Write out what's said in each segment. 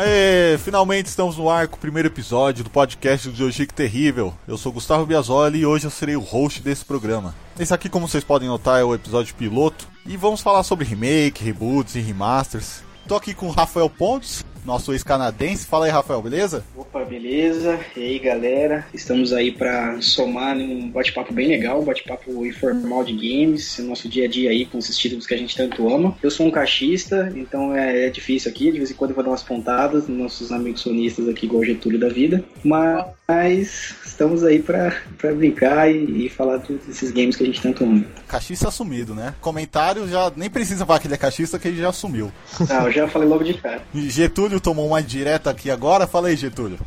Aê, finalmente estamos no ar com o primeiro episódio do podcast do Jojic Terrível. Eu sou Gustavo Biasoli e hoje eu serei o host desse programa. Esse aqui, como vocês podem notar, é o episódio piloto e vamos falar sobre remake, reboots e remasters. Tô aqui com o Rafael Pontes, nosso ex-canadense. Fala aí, Rafael, beleza? Opa, beleza? E aí, galera? Estamos aí para somar um bate-papo bem legal, um bate-papo informal de games, nosso dia a dia aí com esses títulos que a gente tanto ama. Eu sou um caixista, então é, é difícil aqui, de vez em quando eu vou dar umas pontadas nos nossos amigos sonistas aqui, igual Getúlio da vida. Mas estamos aí para brincar e, e falar desses games que a gente tanto ama. Caixista assumido, né? Comentário já nem precisa falar que ele é caixista, que ele já assumiu. Não, eu já falei logo de cara. Getúlio tomou uma direta aqui agora. Fala aí, Getúlio.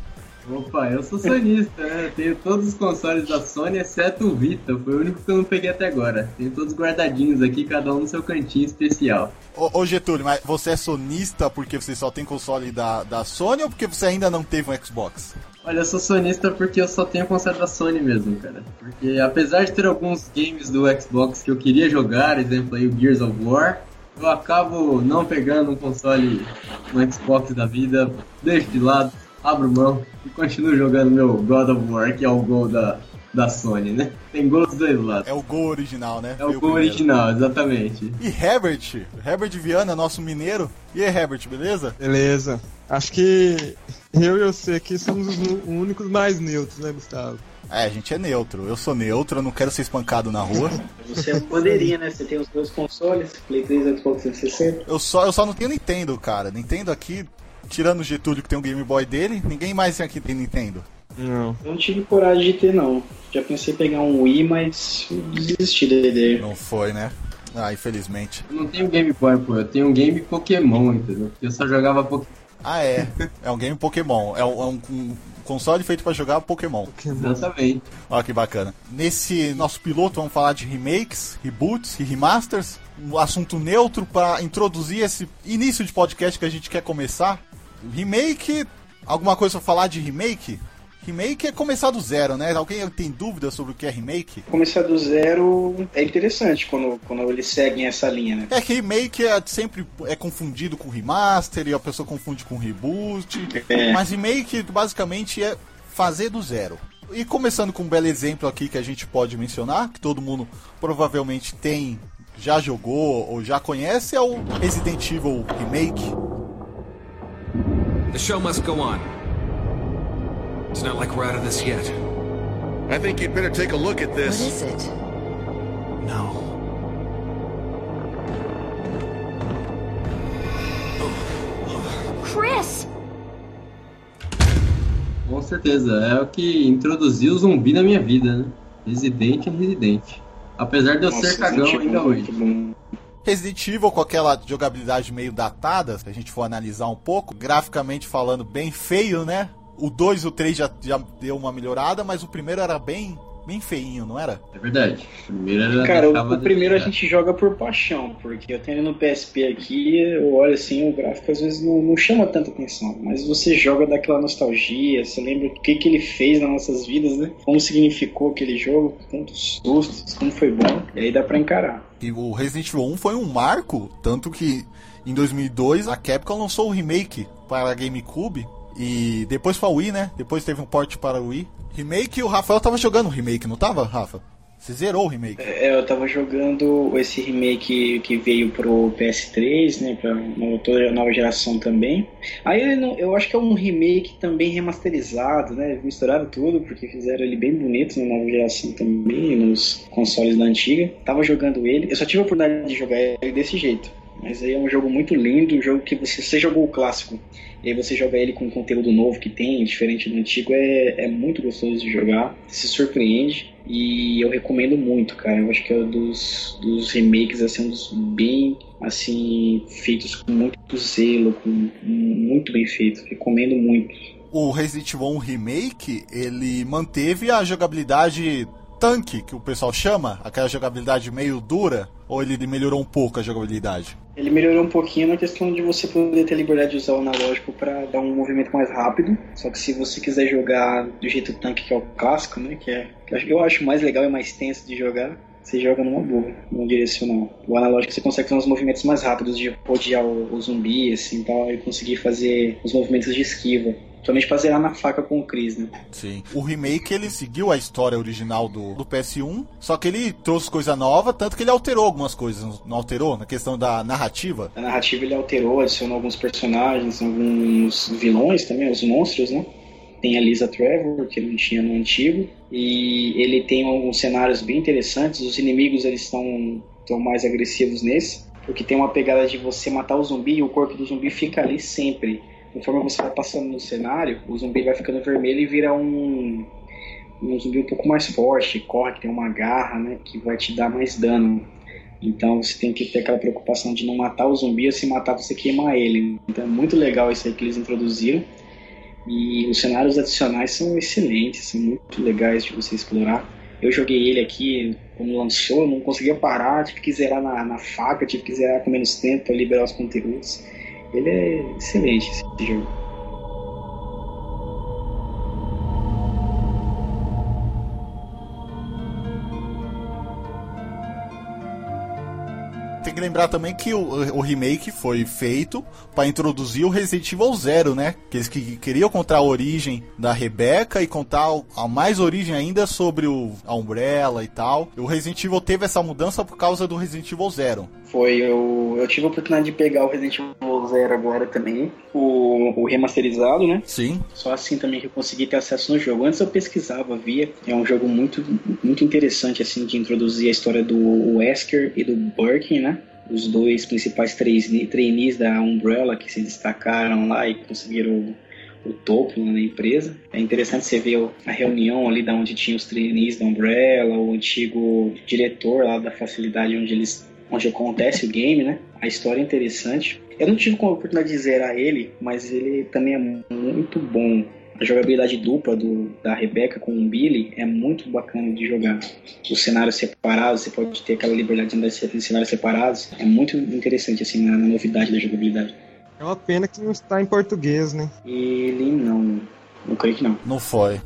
Opa, eu sou sonista, né? Tenho todos os consoles da Sony, exceto o Vita. Foi o único que eu não peguei até agora. Tenho todos guardadinhos aqui, cada um no seu cantinho especial. Ô, ô Getúlio, mas você é sonista porque você só tem console da, da Sony ou porque você ainda não teve um Xbox? Olha, eu sou sonista porque eu só tenho console da Sony mesmo, cara. Porque apesar de ter alguns games do Xbox que eu queria jogar, exemplo aí o Gears of War, eu acabo não pegando um console, um Xbox da vida, deixo de lado, abro mão e continuo jogando meu God of War, que é o gol da, da Sony, né? Tem gol dos dois lados. É o gol original, né? É o gol original, exatamente. E Herbert, Herbert Viana, nosso mineiro. E aí, Herbert, beleza? Beleza. Acho que eu e você aqui somos os únicos mais neutros, né, Gustavo? É, a gente é neutro. Eu sou neutro, eu não quero ser espancado na rua. Você é bandeirinha, né? Você tem os dois consoles, Play 3 e Xbox 360. Eu só, eu só não tenho Nintendo, cara. Nintendo aqui, tirando o Getúlio que tem o Game Boy dele, ninguém mais aqui tem Nintendo. Não. Eu não tive coragem de ter, não. Já pensei em pegar um Wii, mas desisti da ideia. Não foi, né? Ah, infelizmente. Eu não tenho Game Boy, pô. Eu tenho um game Pokémon, entendeu? Eu só jogava Pokémon. Ah, é. É um game Pokémon. É um, é um, um console feito para jogar Pokémon. Exatamente. Olha que bacana. Nesse nosso piloto vamos falar de remakes, reboots e remasters. Um assunto neutro para introduzir esse início de podcast que a gente quer começar. Remake, alguma coisa para falar de remake? Remake é começar do zero, né? Alguém tem dúvida sobre o que é remake? Começar do zero é interessante quando, quando eles seguem essa linha, né? É que remake é sempre é confundido com remaster e a pessoa confunde com reboot. É. Mas remake basicamente é fazer do zero. E começando com um belo exemplo aqui que a gente pode mencionar, que todo mundo provavelmente tem, já jogou ou já conhece, é o Resident Evil Remake. The show must go on. It's not like we're out of this yet. I think you'd better take a look at What this. is it? No. Chris! Com certeza. É o que introduziu o zumbi na minha vida, né? Residente é residente. Apesar de eu ser cagão ainda é hoje. bom. Resident Evil com aquela jogabilidade meio datada, se a gente for analisar um pouco, graficamente falando bem feio, né? O 2 e o 3 já, já deu uma melhorada, mas o primeiro era bem, bem feinho, não era? É verdade. O primeiro era. Cara, o, o primeiro a gente joga por paixão, porque eu tenho no PSP aqui, eu olho assim, o gráfico às vezes não, não chama tanta atenção, mas você joga daquela nostalgia, você lembra o que, que ele fez nas nossas vidas, né? Como significou aquele jogo, tantos sustos, como foi bom, e aí dá pra encarar. E o Resident Evil 1 foi um marco, tanto que em 2002 a Capcom lançou o remake para GameCube e depois foi a Wii, né? Depois teve um port para o Wii. Remake, o Rafael tava jogando o remake, não tava, Rafa? Você zerou o remake. É, eu tava jogando esse remake que veio pro PS3, né, pra uma toda a nova geração também. Aí não- eu acho que é um remake também remasterizado, né, misturaram tudo, porque fizeram ele bem bonito na nova geração também, nos consoles da antiga. Tava jogando ele, eu só tive a oportunidade de jogar ele desse jeito. Mas aí é um jogo muito lindo, um jogo que você, você jogou o clássico, e aí você joga ele com conteúdo novo que tem, diferente do antigo, é, é muito gostoso de jogar, se surpreende. E eu recomendo muito, cara. Eu acho que é um dos, dos remakes, assim, dos bem, assim, feitos com muito zelo, com muito bem feito. Recomendo muito. O Resident Evil 1 Remake, ele manteve a jogabilidade tanque, que o pessoal chama, aquela jogabilidade meio dura, ou ele melhorou um pouco a jogabilidade? Ele melhorou um pouquinho na questão de você poder ter liberdade de usar o analógico para dar um movimento mais rápido. Só que se você quiser jogar do jeito tanque que é o clássico, né, que é que eu acho mais legal e mais tenso de jogar, você joga numa boa, no direcional. O analógico você consegue fazer uns movimentos mais rápidos de rodear o, o zumbi, assim, tal, e conseguir fazer os movimentos de esquiva. Somente pra zerar na faca com o Chris, né? Sim. O remake ele seguiu a história original do, do PS1, só que ele trouxe coisa nova, tanto que ele alterou algumas coisas. Não alterou? Na questão da narrativa? A narrativa ele alterou, adicionou alguns personagens, alguns vilões também, os monstros, né? Tem a Lisa Trevor, que não tinha no antigo, e ele tem alguns cenários bem interessantes. Os inimigos eles estão estão mais agressivos nesse, porque tem uma pegada de você matar o zumbi e o corpo do zumbi fica ali sempre conforme você vai passando no cenário, o zumbi vai ficando vermelho e vira um, um zumbi um pouco mais forte, corre, que tem uma garra, né, que vai te dar mais dano. Então você tem que ter aquela preocupação de não matar o zumbi, ou se matar você queimar ele. Então é muito legal isso aí que eles introduziram. E os cenários adicionais são excelentes, são muito legais de você explorar. Eu joguei ele aqui quando lançou, não conseguia parar, tive que zerar na, na faca, tive que zerar com menos tempo para liberar os conteúdos. Ele é excelente esse jogo. Tem que lembrar também que o, o remake foi feito para introduzir o Resident Evil Zero, né? Que eles que, queriam contar a origem da Rebecca e contar a mais origem ainda sobre o, a Umbrella e tal. O Resident Evil teve essa mudança por causa do Resident Evil Zero. Foi, eu, eu tive a oportunidade de pegar o Resident Evil Zero agora também, o, o remasterizado, né? Sim. Só assim também que eu consegui ter acesso no jogo. Antes eu pesquisava, via. É um jogo muito, muito interessante, assim, de introduzir a história do Wesker e do Birkin, né? Os dois principais trainees da Umbrella que se destacaram lá e conseguiram o, o topo na empresa. É interessante você ver a reunião ali da onde tinha os trainees da Umbrella, o antigo diretor lá da facilidade onde eles onde acontece o game, né? A história é interessante. Eu não tive a oportunidade de zerar ele, mas ele também é muito bom. A jogabilidade dupla do, da Rebecca com o Billy é muito bacana de jogar. Os cenários separados, você pode ter aquela liberdade de andar em cenários separados. É muito interessante, assim, na, na novidade da jogabilidade. É uma pena que não está em português, né? Ele não. Não creio que não. Não foi.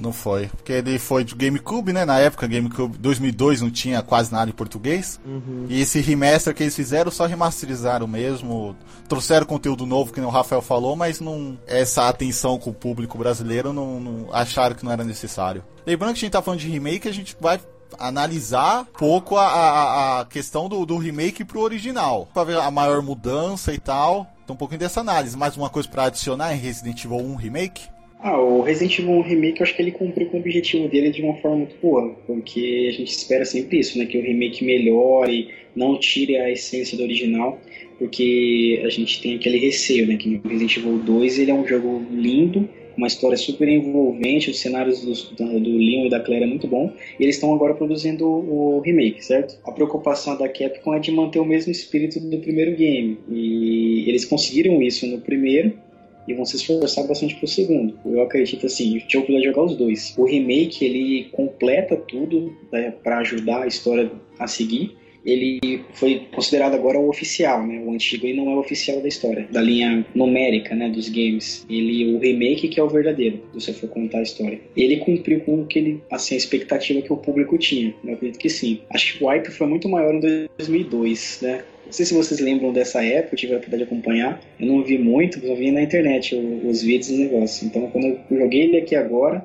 Não foi. Porque ele foi do GameCube, né? Na época, GameCube 2002 não tinha quase nada em português. Uhum. E esse remaster que eles fizeram só remasterizaram mesmo. Trouxeram conteúdo novo, que o Rafael falou, mas não essa atenção com o público brasileiro não, não acharam que não era necessário. Lembrando que a gente tá falando de remake, a gente vai analisar pouco a, a, a questão do, do remake pro original. Pra ver a maior mudança e tal. Então um pouquinho dessa análise. Mais uma coisa para adicionar em Resident Evil 1 Remake? Ah, o Resident Evil Remake eu acho que ele cumpriu com o objetivo dele de uma forma muito boa, porque a gente espera sempre isso, né? Que o remake melhore, não tire a essência do original, porque a gente tem aquele receio, né? Que o Resident Evil 2 ele é um jogo lindo, uma história super envolvente, os cenários do, do Leon e da Claire é muito bom, e eles estão agora produzindo o, o remake, certo? A preocupação da Capcom é de manter o mesmo espírito do primeiro game, e eles conseguiram isso no primeiro, e vão se esforçar bastante pro segundo. Eu acredito assim, o jogo vai jogar os dois. O remake ele completa tudo né, para ajudar a história a seguir. Ele foi considerado agora o oficial, né? O antigo ele não é o oficial da história, da linha numérica, né, dos games. Ele o remake que é o verdadeiro, se você for contar a história. Ele cumpriu com o que ele, assim, a expectativa que o público tinha. Eu acredito que sim. Acho que o hype foi muito maior em 2002, né? Não sei se vocês lembram dessa época, eu tive a oportunidade de acompanhar. Eu não vi muito, só vi na internet os vídeos e os negócios. Então, quando eu joguei ele aqui agora,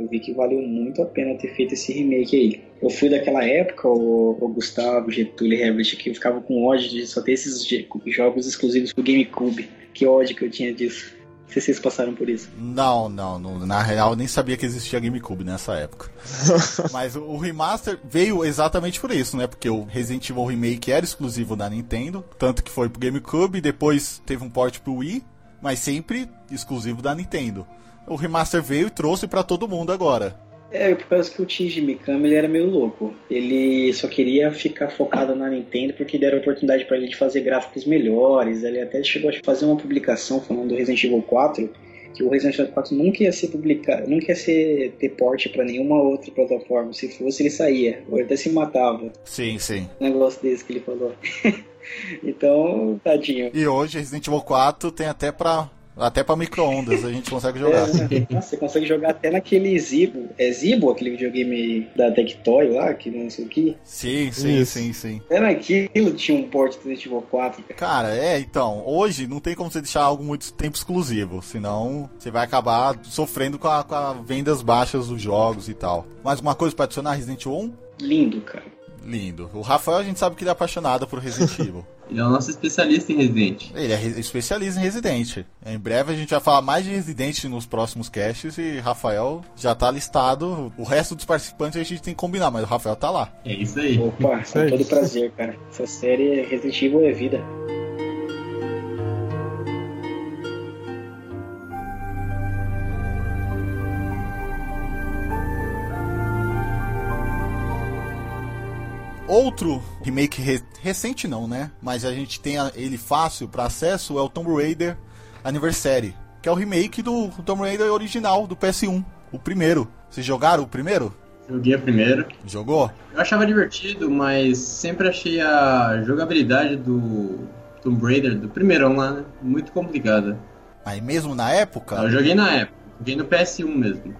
eu vi que valeu muito a pena ter feito esse remake aí. Eu fui daquela época, o, o Gustavo, Getúlio e Herbert, que eu ficava com ódio de só ter esses jogos exclusivos pro GameCube. Que ódio que eu tinha disso. Não sei se vocês passaram por isso. Não, não, não, Na real, eu nem sabia que existia GameCube nessa época. Mas o, o remaster veio exatamente por isso, né? Porque o Resident Evil Remake era exclusivo da Nintendo. Tanto que foi pro GameCube, depois teve um port pro Wii, mas sempre exclusivo da Nintendo. O remaster veio e trouxe para todo mundo agora. É, por causa que o Shinji Mikami ele era meio louco. Ele só queria ficar focado na Nintendo porque deram oportunidade para ele de fazer gráficos melhores. Ele até chegou a fazer uma publicação falando do Resident Evil 4 que o Resident Evil 4 nunca ia ser publicado, nunca ia ser ter porte para nenhuma outra plataforma. Se fosse, ele saía, ou até se matava. Sim, sim. Um negócio desse que ele falou. então, tadinho. E hoje Resident Evil 4 tem até pra Até pra micro-ondas a gente consegue jogar. É, nossa, você consegue jogar até naquele Zibo. É Zibo, aquele videogame da Tectoy lá, que não sei o que. Sim, sim, Isso. sim, sim. Até naquilo tinha um port do Resident Evil 4, cara. Cara, é, então, hoje não tem como você deixar algo muito tempo exclusivo, senão você vai acabar sofrendo com a, com a vendas baixas dos jogos e tal. Mais uma coisa pra adicionar Resident Evil 1? Lindo, cara. Lindo. O Rafael a gente sabe que ele é apaixonado por Resident Evil. Ele é o nosso especialista em Resident. Ele é re- especialista em Resident. Em breve a gente vai falar mais de Resident nos próximos casts e Rafael já tá listado. O resto dos participantes a gente tem que combinar, mas o Rafael tá lá. É isso aí. Opa, Isso com todo prazer, cara. Essa série Resident Evil é vida. Outro remake re- recente não, né? Mas a gente tem ele fácil pra acesso é o Tomb Raider Anniversary, que é o remake do Tomb Raider original do PS1, o primeiro. Vocês jogaram o primeiro? Joguei a primeira. Jogou? Eu achava divertido, mas sempre achei a jogabilidade do Tomb Raider, do primeirão lá, né? Muito complicada. Aí mesmo na época, Eu joguei na época, joguei no PS1 mesmo.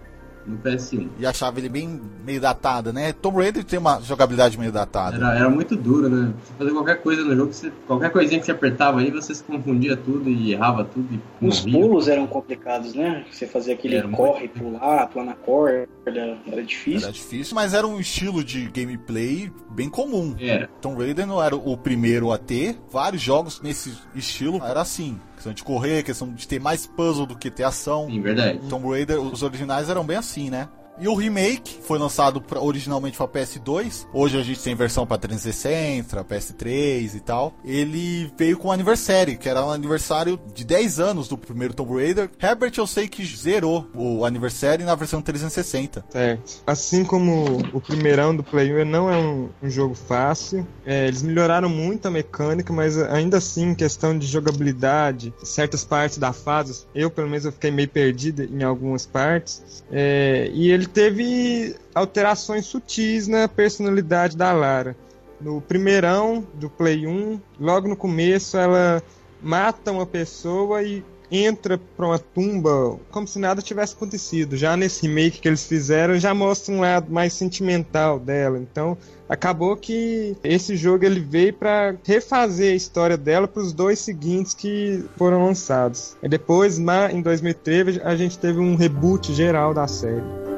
No PS1. e achava ele bem meio datado, né? Tomb Raider tem uma jogabilidade meio datada. Era, era muito duro, né? Você fazer qualquer coisa no jogo, você, qualquer coisinha que você apertava aí, você se confundia tudo e errava tudo e Os morria. pulos eram complicados, né? Você fazia aquele Era muito corre, pular, pular na corda. Era difícil. Era difícil, mas era um estilo de gameplay bem comum. Era. Tomb Raider não era o primeiro a ter. Vários jogos nesse estilo era assim. Questão de correr, questão de ter mais puzzle do que ter ação. Sim, verdade. Tomb Raider, os originais eram bem assim, né? E o remake foi lançado pra- originalmente para PS2. Hoje a gente tem versão para 360, PS3 e tal. Ele veio com o aniversário, que era um aniversário de 10 anos do primeiro Tomb Raider. Herbert eu sei que zerou o aniversário na versão 360. Certo. Assim como o primeirão do Play 1 ele não é um, um jogo fácil, é, eles melhoraram muito a mecânica, mas ainda assim, questão de jogabilidade, certas partes da fase, eu pelo menos eu fiquei meio perdido em algumas partes, é, e ele teve alterações sutis na personalidade da Lara. No primeirão do Play 1, logo no começo, ela mata uma pessoa e entra pra uma tumba como se nada tivesse acontecido. Já nesse remake que eles fizeram, já mostra um lado mais sentimental dela. Então, acabou que esse jogo ele veio pra refazer a história dela pros dois seguintes que foram lançados. E depois, em 2013, a gente teve um reboot geral da série.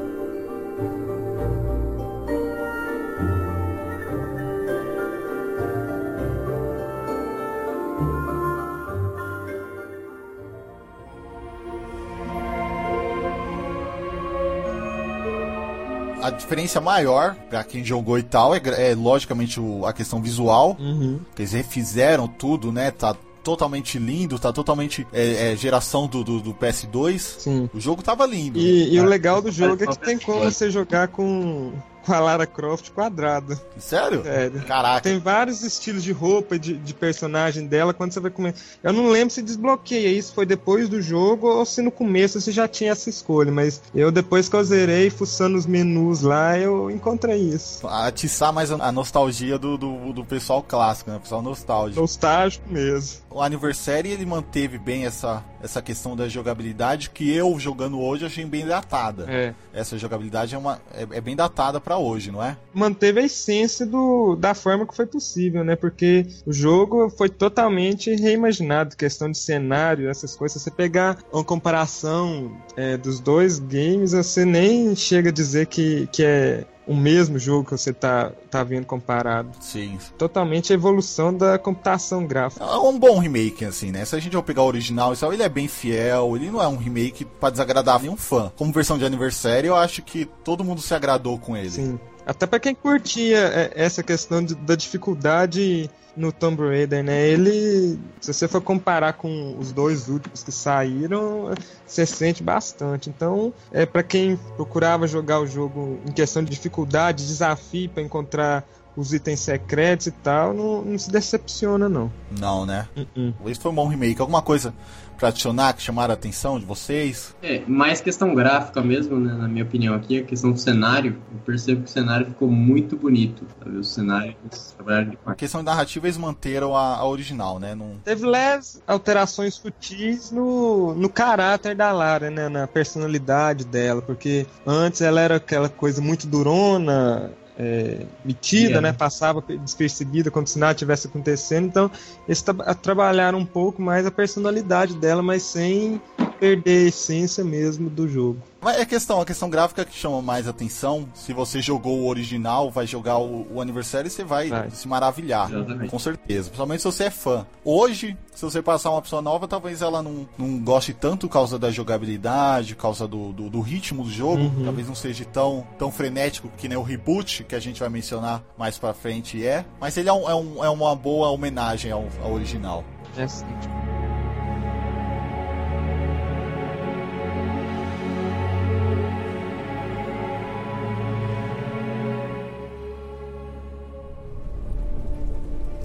A diferença maior, pra quem jogou e tal, é, é logicamente o- a questão visual. Uhum. que eles refizeram tudo, né? Tá totalmente lindo, tá totalmente é, é, geração do, do, do PS2. Sim. O jogo tava lindo. E, e o legal do jogo é que tem como você jogar com, com a Lara Croft quadrada. Sério? Sério. Caraca. Tem vários estilos de roupa de, de personagem dela quando você vai comer. Eu não lembro se desbloqueia isso, foi depois do jogo ou se no começo você já tinha essa escolha, mas eu depois que eu zerei, fuçando os menus lá, eu encontrei isso. Atiçar mais a nostalgia do, do, do pessoal clássico, né? O pessoal nostálgico. Nostálgico mesmo. O Anniversary ele manteve bem essa, essa questão da jogabilidade que eu jogando hoje achei bem datada. É. Essa jogabilidade é, uma, é, é bem datada pra hoje, não é? Manteve a essência do, da forma que foi possível, né? Porque o jogo foi totalmente reimaginado, questão de cenário, essas coisas. Se você pegar uma comparação é, dos dois games, você nem chega a dizer que, que é o mesmo jogo que você tá, tá vendo comparado. Sim. Totalmente a evolução da computação gráfica. É um bom remake, assim, né? Se a gente for pegar o original e tal, ele é bem fiel, ele não é um remake pra desagradar nenhum fã. Como versão de aniversário, eu acho que todo mundo se agradou com ele. Sim. Até pra quem curtia é, essa questão de- da dificuldade no Tomb Raider, né? Ele, se você for comparar com os dois últimos que saíram, você sente bastante. Então, é para quem procurava jogar o jogo em questão de dificuldade, desafio pra encontrar os itens secretos e tal, não, não se decepciona não. Não, né? Uh-uh. Esse foi um bom remake. Alguma coisa pra adicionar, que chamaram a atenção de vocês? É, mais questão gráfica mesmo, né, na minha opinião aqui, a questão do cenário, eu percebo que o cenário ficou muito bonito, sabe? O cenário, eles trabalharam A questão de narrativa, eles manteram a, a original, né? Não... Teve leves alterações sutis no, no caráter da Lara, né? Na personalidade dela, porque antes ela era aquela coisa muito durona, é, metida, né? Passava despercebida como se nada tivesse acontecendo. Então, eles tra- trabalharam um pouco mais a personalidade dela, mas sem perder a essência mesmo do jogo. Mas é questão, a questão gráfica que chama mais atenção. Se você jogou o original, vai jogar o, o aniversário, você vai, Vai. se maravilhar. Exatamente. Com certeza. Principalmente se você é fã. Hoje, se você passar uma pessoa nova, talvez ela não, não goste tanto por causa da jogabilidade, por causa do, do, do ritmo do jogo. Uhum. Talvez não seja tão, tão frenético que nem o reboot, que a gente vai mencionar mais pra frente é. Mas ele é, um- é, um- é uma boa homenagem ao, ao original. É assim.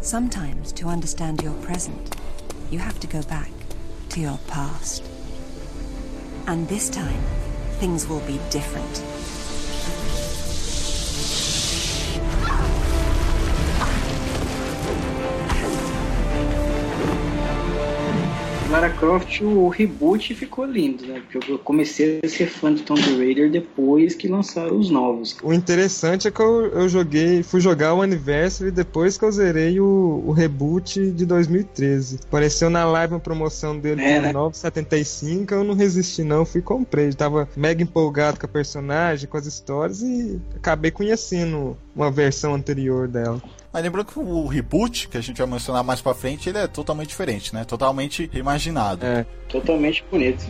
Sometimes, to understand your present, you have to go back to your past. And this time, things will be different. Lara Croft, o reboot ficou lindo, né? Porque eu comecei a ser fã de Tomb Raider depois que lançaram os novos. O interessante é que eu, eu joguei, fui jogar o Anniversary depois que eu zerei o, o reboot de 2013. Apareceu na live uma promoção dele É, por né? 9,75, eu não resisti não, fui e comprei. Tava mega empolgado com a personagem, com as histórias e acabei conhecendo uma versão anterior dela. Mas lembrando que o reboot, que a gente vai mencionar mais pra frente, ele é totalmente diferente, né? Totalmente reimaginado. É, Totalmente bonito.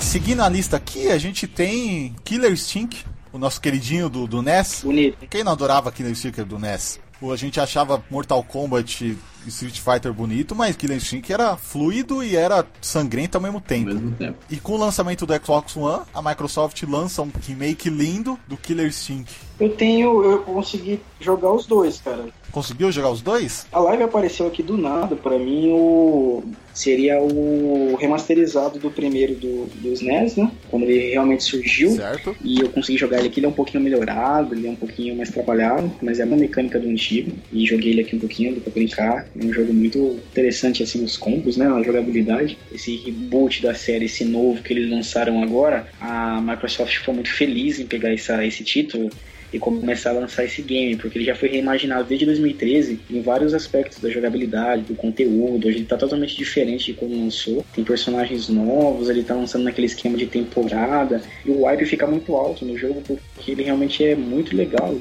Seguindo a lista aqui, a gente tem Killer Instinct, o nosso queridinho do, do NES. Bonito. Quem não adorava Killer Instinct do NES? A gente achava Mortal Kombat Street Fighter bonito, mas Killer Instinct era fluido e era sangrento ao mesmo Ao tempo. mesmo tempo. E com o lançamento do Xbox One, a Microsoft lança um remake lindo do Killer Instinct. Eu tenho, eu consegui jogar os dois, cara. Conseguiu jogar os dois? A live apareceu aqui do nada, pra mim o seria o remasterizado do primeiro do, do SNES, né? Quando ele realmente surgiu. Certo. E eu consegui jogar ele aqui, ele é um pouquinho melhorado, ele é um pouquinho mais trabalhado, mas é uma mecânica do antigo. E joguei ele aqui um pouquinho, deu pra brincar. É um jogo muito interessante, assim, os combos, né? A jogabilidade. Esse reboot da série, esse novo que eles lançaram agora, a Microsoft ficou muito feliz em pegar essa, esse título e começar a lançar esse game, porque ele já foi reimaginado desde 2013 em vários aspectos da jogabilidade, do conteúdo. Hoje ele tá totalmente diferente de quando lançou. Tem personagens novos, ele tá lançando naquele esquema de temporada, e o hype fica muito alto no jogo porque ele realmente é muito legal.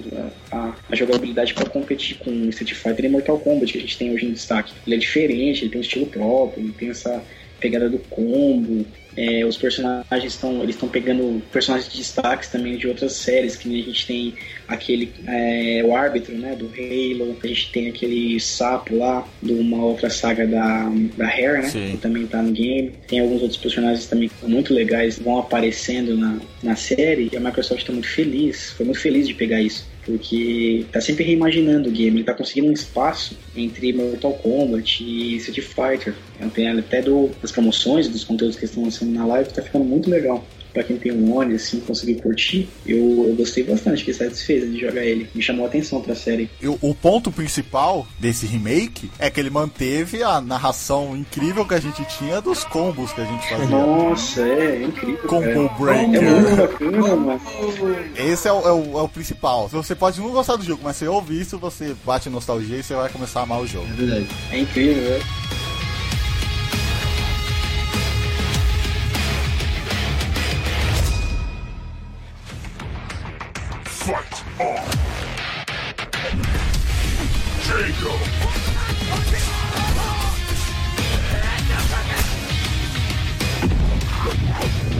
A, a- a jogabilidade para competir com Street Fighter e Mortal Kombat que a gente tem hoje em destaque. Ele é diferente, ele tem um estilo próprio, ele tem essa pegada do combo. É, os personagens estão eles estão pegando personagens de destaques também de outras séries que nem a gente tem aquele é, o árbitro né do Halo a gente tem aquele sapo lá de uma outra saga da da Hair né Sim. que também tá no game tem alguns outros personagens também que são muito legais vão aparecendo na, na série e a Microsoft está muito feliz foi muito feliz de pegar isso porque tá sempre reimaginando o game, ele tá conseguindo um espaço entre Mortal Kombat e Street Fighter. Tem até do, das promoções, dos conteúdos que estão lançando na live, tá ficando muito legal. Pra quem tem um One, assim, conseguir curtir, eu, eu gostei bastante, fiquei satisfeito de jogar ele. Me chamou a atenção pra série. O, ponto principal desse remake é que ele manteve a narração incrível que a gente tinha dos combos que a gente fazia. Nossa, é, é incrível. Combo cara. Breaker. É muito bacana, mano. Esse é o, é, o, é o principal. Você pode não gostar do jogo, mas se ouvir isso, você bate nostalgia e você vai começar a amar o jogo. É verdade. É incrível, né?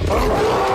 Que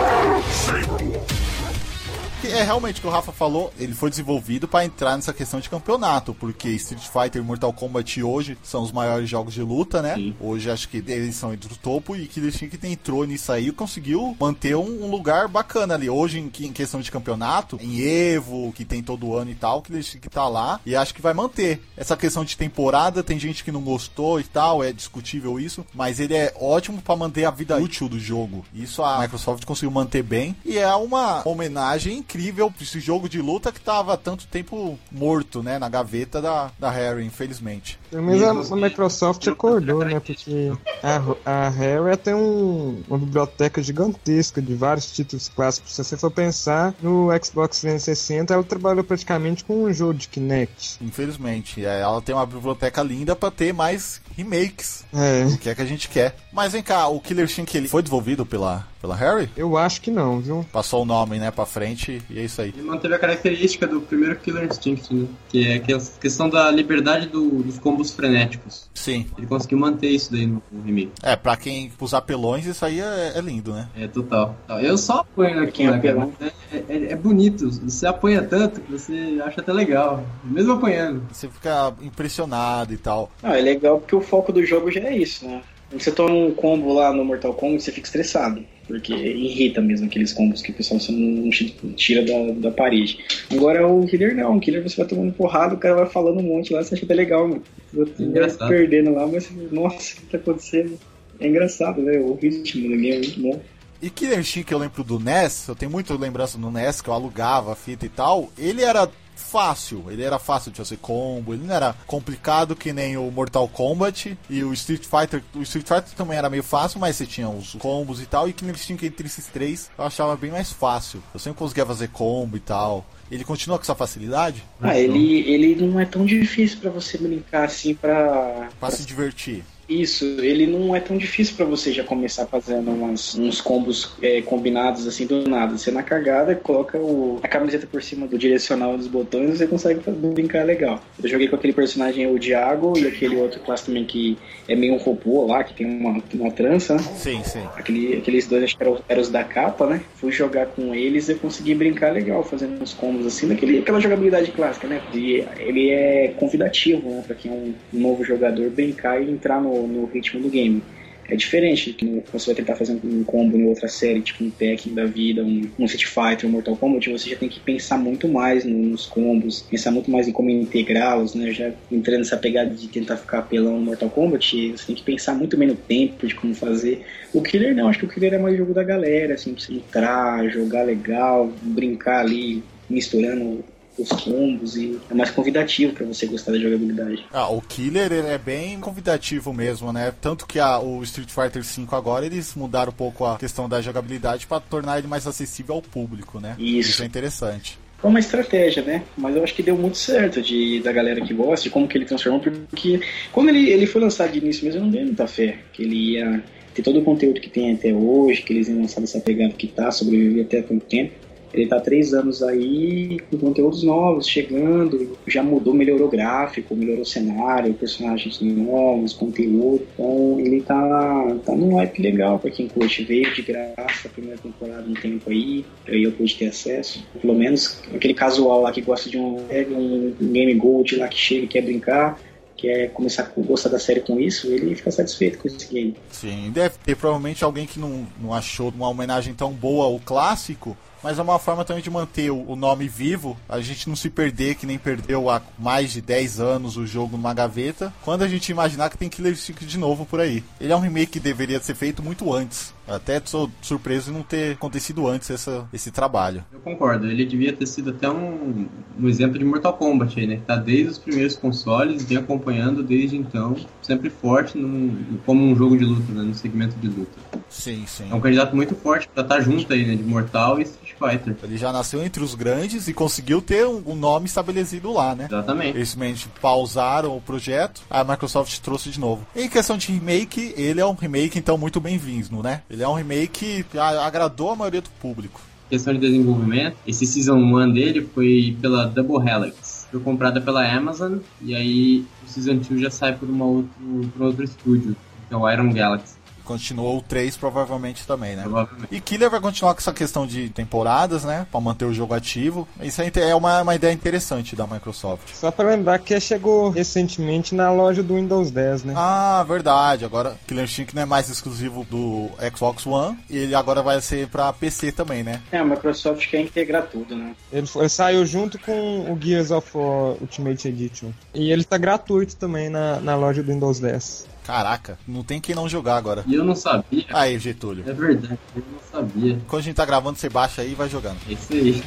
é realmente o que o Rafa falou, ele foi desenvolvido para entrar nessa questão de campeonato, porque Street Fighter e Mortal Kombat hoje são os maiores jogos de luta, né? Sim. Hoje acho que eles são entre o topo e Killer Instinct entrou nisso aí e conseguiu manter um, um lugar bacana ali. Hoje, em, em questão de campeonato, em Evo, que tem todo ano e tal, Killer Instinct tá lá e acho que vai manter. Essa questão de temporada, tem gente que não gostou e tal, é discutível isso, mas ele é ótimo para manter a vida útil do jogo. Isso a Microsoft conseguiu manter bem e é uma homenagem incrível pra esse jogo de luta que tava há tanto tempo morto, né, na gaveta da, da Harry, infelizmente. Pelo menos a, a Microsoft acordou, né? Porque a, a Rare tem um, uma biblioteca gigantesca de vários títulos clássicos. Se você for pensar no Xbox 360, ela trabalhou praticamente com um jogo de Kinect. Infelizmente. É, Ela tem uma biblioteca linda pra ter mais remakes. É, O que é que a gente quer. Mas vem cá, o Killer Instinct ele foi desenvolvido pela, pela Harry? eu acho que não, viu? Passou o nome, né, pra frente e é isso aí. Ele manteve a característica do primeiro Killer Instinct, né? Que é aquela questão da liberdade do- dos combos frenéticos. Sim. Ele conseguiu manter isso daí no, no remake. É, pra quem os apelões, isso aí é, é lindo, né? É, total. Eu só apanho aqui, é né, cara? É, é- é bonito. Você apanha tanto que você acha até legal. Mesmo apanhando. Você fica impressionado e tal. Ah, é legal porque o foco do jogo já é isso, né? Quando você toma um combo lá no Mortal Kombat, você fica estressado. Porque irrita mesmo aqueles combos que o pessoal só não tira da, da parede. Agora o Killer não, o Killer você vai tomando porrada, o cara vai falando um monte lá, você acha até legal, mano. Você vai Engraçado. perdendo lá, mas nossa, o que tá acontecendo? É engraçado, né? O ritmo do game é muito bom. E Killer Instinct que eu lembro do NES, eu tenho muita lembrança no NES, que eu alugava a fita e tal, ele era fácil, ele era fácil de fazer combo, ele não era complicado que nem o Mortal Kombat e o Street Fighter, o Street Fighter também era meio fácil, mas você tinha os combos e tal, e Killer Instinct entre esses três eu achava bem mais fácil, eu sempre conseguia fazer combo e tal. Ele continua com essa facilidade Ah, ele, ele não é tão difícil pra você brincar assim pra, pra se divertir. Isso, ele não é tão difícil pra você já começar fazendo umas- uns combos é, combinados assim do nada. Você na cargada coloca o- a camiseta por cima do direcional dos botões e você consegue brincar legal. Eu joguei com aquele personagem, o Diago, e aquele outro classe também que é meio um robô lá, que tem uma, uma trança, né? Sim, sim. Aquele, aqueles dois acho que eram, eram os da capa, né? Fui jogar com eles e consegui brincar legal, fazendo uns combos assim, daquele, aquela jogabilidade clássica, né? E ele é convidativo, né? Pra quem é um novo jogador brincar e entrar no, no ritmo do game. É diferente que você vai tentar fazer um combo em outra série, tipo um Tekken da vida, um, um Street Fighter, um Mortal Kombat, você já tem que pensar muito mais no- nos combos, pensar muito mais em como integrá-los, né? Já entrando nessa pegada de tentar ficar apelão no Mortal Kombat, você tem que pensar muito bem no tempo de como fazer. O Killer não, acho que o Killer é mais jogo da galera, assim, pra você entrar, jogar legal, brincar ali, misturando os combos e é mais convidativo pra você gostar da jogabilidade. Ah, o Killer é bem convidativo mesmo, né? Tanto que a- o Street Fighter V agora eles mudaram um pouco a questão da jogabilidade para tornar ele mais acessível ao público, né? Isso. é interessante. É uma estratégia, né? Mas eu acho que deu muito certo de, da galera que gosta, de como que ele transformou, porque quando ele, ele foi lançado de início mesmo, eu não dei muita fé que ele ia ter todo o conteúdo que tem até hoje, que eles iam lançar dessa pegada que tá, sobreviver até tanto tempo. Ele tá há três anos aí, com conteúdos novos, chegando, já mudou, melhorou o gráfico, melhorou o cenário, personagens novos, conteúdo. Então ele tá, tá num hype legal pra quem curte. Veio de graça a primeira temporada um tempo aí, aí eu pude ter acesso. Pelo menos aquele casual lá que gosta de um, um Game Gold lá que chega e quer brincar, quer começar a gostar da série com isso, ele fica satisfeito com esse game. Sim, deve ter provavelmente alguém que não, não achou uma homenagem tão boa ao clássico, mas é uma forma também de manter o, nome vivo, a gente não se perder, que nem perdeu há mais de 10 anos o jogo numa gaveta, quando a gente imaginar que tem Killer Instinct de novo por aí. Ele é um remake que deveria ser feito muito antes. Até sou surpreso em não ter acontecido antes essa, esse trabalho. Eu concordo, ele devia ter sido até um, um exemplo de Mortal Kombat aí, né? Que tá desde os primeiros consoles, vem acompanhando desde então, sempre forte num- como um jogo de luta, né? No segmento de luta. Sim, sim. É um candidato muito forte pra estar junto aí, né? De Mortal e Street Fighter. Ele já nasceu entre os grandes e conseguiu ter um, um nome estabelecido lá, né? Exatamente. Eles simplesmente pausaram o projeto, a Microsoft trouxe de novo. Em questão de remake, ele é um remake então muito bem-vindo, né? Ele é um remake que agradou a maioria do público. Questão de desenvolvimento, esse Season 1 dele foi pela Double Helix. Foi comprada pela Amazon e aí o Season 2 já sai por, uma outro, por outro estúdio, que é o Iron Galaxy. Continuou o 3 provavelmente também, né? Provavelmente. E Killer vai continuar com essa questão de temporadas, né? Pra manter o jogo ativo. Isso aí é uma, uma ideia interessante da Microsoft. Só pra lembrar que chegou recentemente na loja do Windows 10, né? Ah, verdade. Agora Killer Instinct não é mais exclusivo do Xbox One. E ele agora vai ser pra PC também, né? É, a Microsoft quer integrar tudo, né? Ele, foi- ele saiu junto com o Gears of War Ultimate Edition. E ele tá gratuito também na, na loja do Windows 10. Caraca, não tem quem não jogar agora. E eu não sabia. Aí, Getúlio. É verdade, eu não sabia. Quando a gente tá gravando, você baixa aí e vai jogando. É isso aí.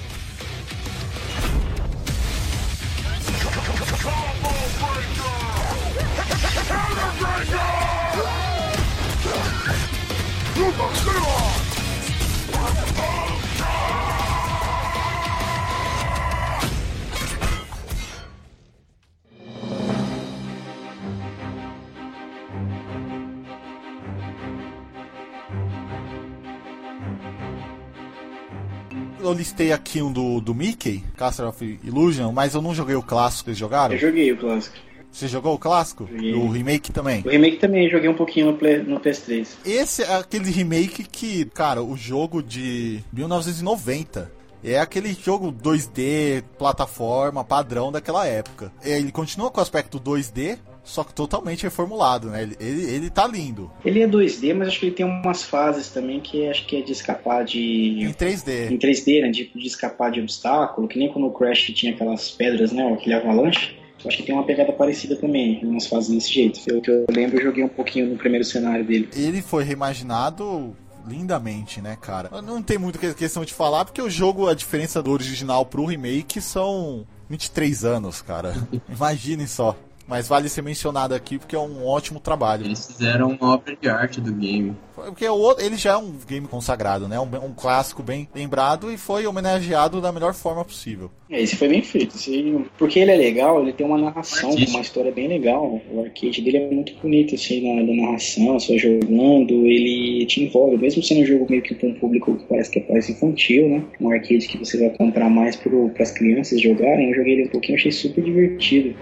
Eu listei aqui um do, do Mickey, Castle of Illusion, mas eu não joguei o clássico. Vocês jogaram? Eu joguei o clássico. Você jogou o clássico? Joguei. O remake também? O remake também, joguei um pouquinho no, Play- no PS3. Esse é aquele remake que, cara, o jogo de 1990. É aquele jogo 2D, plataforma, padrão daquela época. Ele continua com o aspecto 2D, só que totalmente reformulado, né? Ele, ele, ele tá lindo. Ele é 2D, mas acho que ele tem umas fases também que acho que é de escapar de. Em 3D. Em 3D, né? De, de escapar de obstáculo, que nem quando o Crash tinha aquelas pedras, né? Aquele avalanche. Eu acho que tem uma pegada parecida também, umas fases desse jeito. Pelo que eu lembro, eu joguei um pouquinho no primeiro cenário dele. Ele foi reimaginado lindamente, né, cara? Não tem muito que- questão de falar, porque o jogo, a diferença do original pro remake são 23 anos, cara. Imaginem só. Mas vale ser mencionado aqui porque é um ótimo trabalho. Eles fizeram uma obra de arte do game. Porque o outro, ele já é um game consagrado, né? Um, um clássico bem lembrado e foi homenageado da melhor forma possível. É, esse foi bem feito. esse- porque ele é legal, ele tem uma narração, uma história bem legal. O arcade dele é muito bonito, assim, na, na narração, só jogando, ele te envolve. Mesmo sendo um jogo meio que para um público que parece que é mais infantil, né? Um arcade que você vai comprar mais para as crianças jogarem. Eu joguei ele um pouquinho, achei super divertido.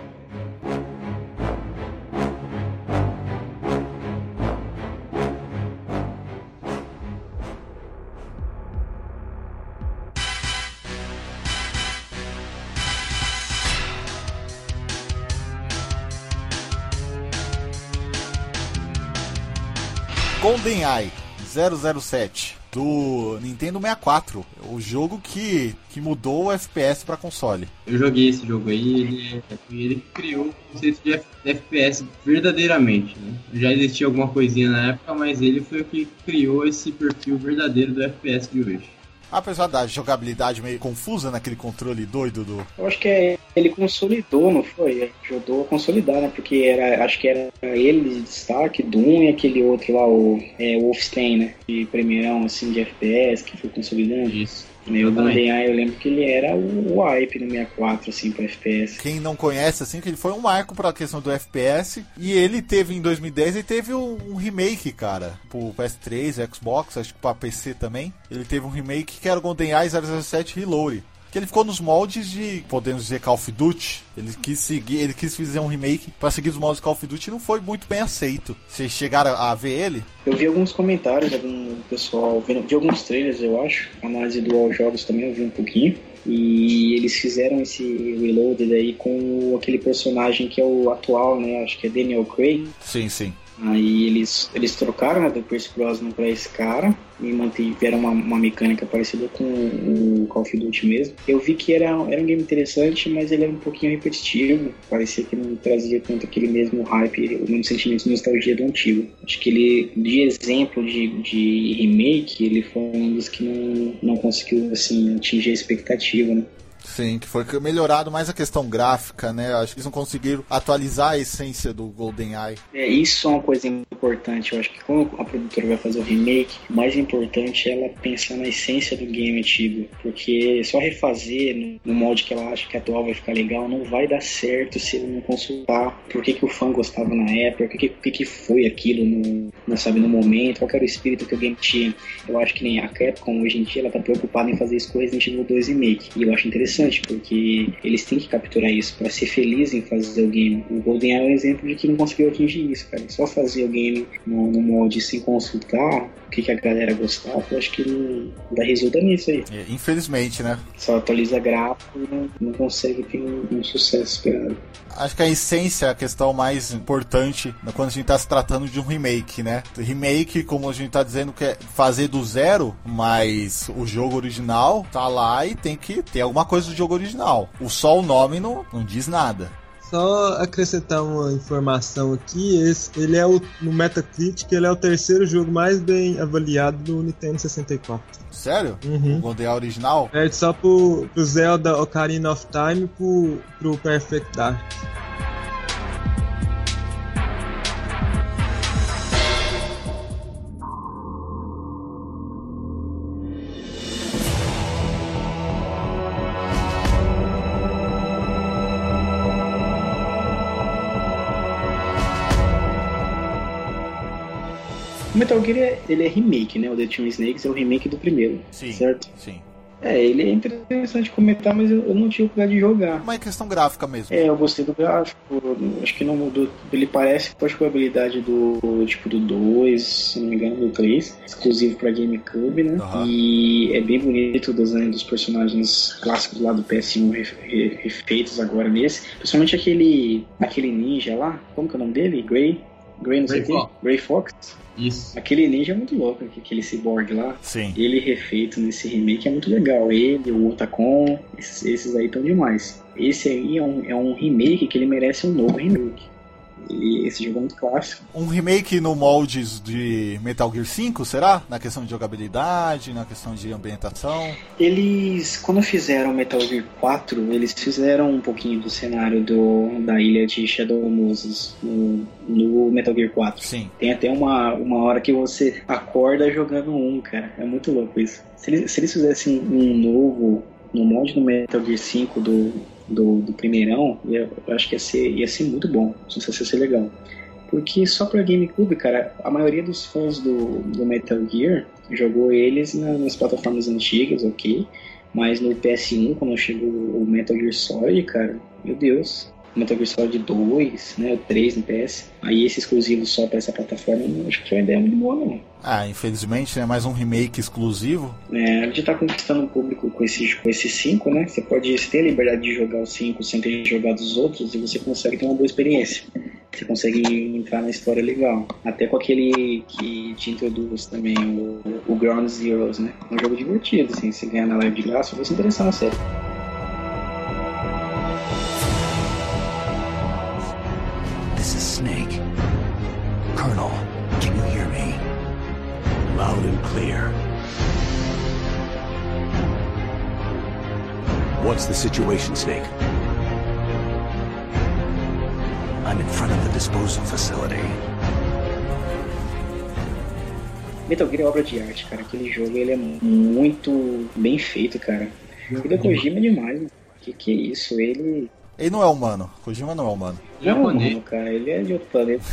GoldenEye 007 do Nintendo 64, o jogo que, que mudou o FPS pra console. Eu joguei esse jogo aí, ele, ele criou o conceito de FPS verdadeiramente, né? Já existia alguma coisinha na época, mas ele foi o que criou esse perfil verdadeiro do FPS de hoje. Apesar da jogabilidade meio confusa naquele controle doido do. Eu acho que é, ele consolidou, não foi? Ajudou a consolidar, né? Porque era, acho que era ele de destaque, Doom e aquele outro lá, o é, Wolfenstein, né? De primeirão, assim, de FPS, que foi consolidando. Isso. E Exatamente. GoldenEye, eu lembro que ele era o, hype no 64, assim, pra FPS. Quem não conhece, assim, que ele foi um marco pra questão do FPS. E ele teve em 2010, ele teve um, um remake, cara. Pro PS3, Xbox, acho que pra PC também. Ele teve um remake que era o GoldenEye 007 Reload. Que ele ficou nos moldes de, podemos dizer, Call of Duty. Ele quis seguir, ele quis fazer um remake pra seguir os moldes de Call of Duty e não foi muito bem aceito. Vocês chegaram a ver ele? Eu vi alguns comentários do pessoal, vendo- de alguns trailers, eu acho. Análise do All Jogos também eu vi um pouquinho. E eles fizeram esse reloaded aí com aquele personagem que é o atual, né? Acho que é Daniel Craig. Sim, sim. Aí eles, eles trocaram né, do Pierce Brosnan pra esse cara e mantiveram uma, uma mecânica parecida com o Call of Duty mesmo. Eu vi que era, era um game interessante, mas ele era um pouquinho repetitivo. Parecia que não trazia tanto aquele mesmo hype, o mesmo sentimento de nostalgia do antigo. Acho que ele, de exemplo de, de remake, ele foi um dos que não, não conseguiu assim, atingir a expectativa, né? Sim, que foi melhorado mais a questão gráfica, né? Acho que eles não conseguiram atualizar a essência do GoldenEye. É, isso é uma coisa importante. Eu acho que quando a produtora vai fazer o remake, o mais importante é ela pensar na essência do game antigo. Porque só refazer no, no molde que ela acha que atual vai ficar legal não vai dar certo se ele não consultar por que, que o fã gostava na época, o que, que, que, foi aquilo no, no, sabe, no momento, qual era o espírito que o game tinha. Eu acho que nem a Capcom hoje em dia ela tá preocupada em fazer isso com Resident Evil 2 Remake. E eu acho interessante porque eles têm que capturar isso para ser feliz em fazer o game. O GoldenEye é um exemplo de que não conseguiu atingir isso, cara. Só fazer o game no, no molde sem consultar o que, que a galera gostava, eu acho que não dá resulta nisso aí. É, Infelizmente, né? Só atualiza gráfico e não, não consegue ter um, um sucesso esperado. Acho que a essência é a questão mais importante quando a gente tá se tratando de um remake, né? Remake, como a gente tá dizendo, que é fazer do zero, mas o jogo original tá lá e tem que ter alguma coisa do jogo original. O só o nome não, não diz nada. Só acrescentar uma informação aqui, esse, ele é o no Metacritic, ele é o terceiro jogo mais bem avaliado do Nintendo 64. Sério? Uhum. O GoldenEye original? Perde só pro, pro Zelda Ocarina of Time e pro, pro Perfect Dark. Metal Gear é- ele é remake, né? O The Twin Snakes é o remake do primeiro, Sim. certo? Sim. É, ele é interessante comentar, mas eu, eu não tive oportunidade de jogar. Uma questão gráfica mesmo. É, eu gostei do gráfico, acho que não mudou. Ele parece com a jogabilidade do tipo do 2, se não me engano, do 3, exclusivo pra GameCube, né? Aham. E é bem bonito o design dos personagens clássicos lá do PS1 re- re- refeitos agora nesse. Principalmente aquele aquele ninja lá, como que é o nome dele? Grey? Grey não sei o? Fox. Grey Fox? Isso. Aquele ninja é muito louco, aquele cyborg lá. Sim. Ele refeito nesse remake é muito legal. Ele, o Otacon, esses, esses aí estão demais. Esse aí é um, é um remake que ele merece um novo remake. E esse jogo é muito clássico. Um remake no moldes de Metal Gear 5, será? Na questão de jogabilidade, na questão de ambientação. Eles, quando fizeram Metal Gear 4, eles fizeram um pouquinho do cenário do, da ilha de Shadow Moses no, no Metal Gear 4. Sim. Tem até uma, uma hora que você acorda jogando um, cara. É muito louco isso. Se eles, se eles fizessem um novo, no molde do Metal Gear 5 do, do, do primeirão, eu, eu acho que ia ser, ia ser muito bom. Não sei se ia ser legal. Porque só pra GameCube, cara, a maioria dos fãs do, do Metal Gear jogou eles na- nas plataformas antigas, ok. Mas no PS1, quando chegou o Metal Gear Solid, cara, meu Deus. Metal Gear Solid 2, né, o 3 no PS. Aí esse exclusivo só pra essa plataforma, acho que foi uma ideia muito boa, não. Ah, infelizmente, né? Mais um remake exclusivo. É, a gente tá conquistando o público com esse, com esse 5, né? Você pode você tem a liberdade de jogar o 5 sem ter jogado os outros e você consegue ter uma boa experiência. Você consegue entrar na história legal. Até com aquele que te introduz também, o, o Ground Zeroes, né? É um jogo divertido, assim, se ganhar na live de graça, vai se interessar na série. Loud and clear. What's the situation, Snake? I'm in front of the disposal facility. Metal Gear é obra de arte, cara. Aquele jogo ele é muito bem feito, cara. O Hideo Kojima é demais, mano. Que que é isso? Ele Ele não é humano. Kojima não é humano. é Japonês. humano, cara. Ele é de outro planeta.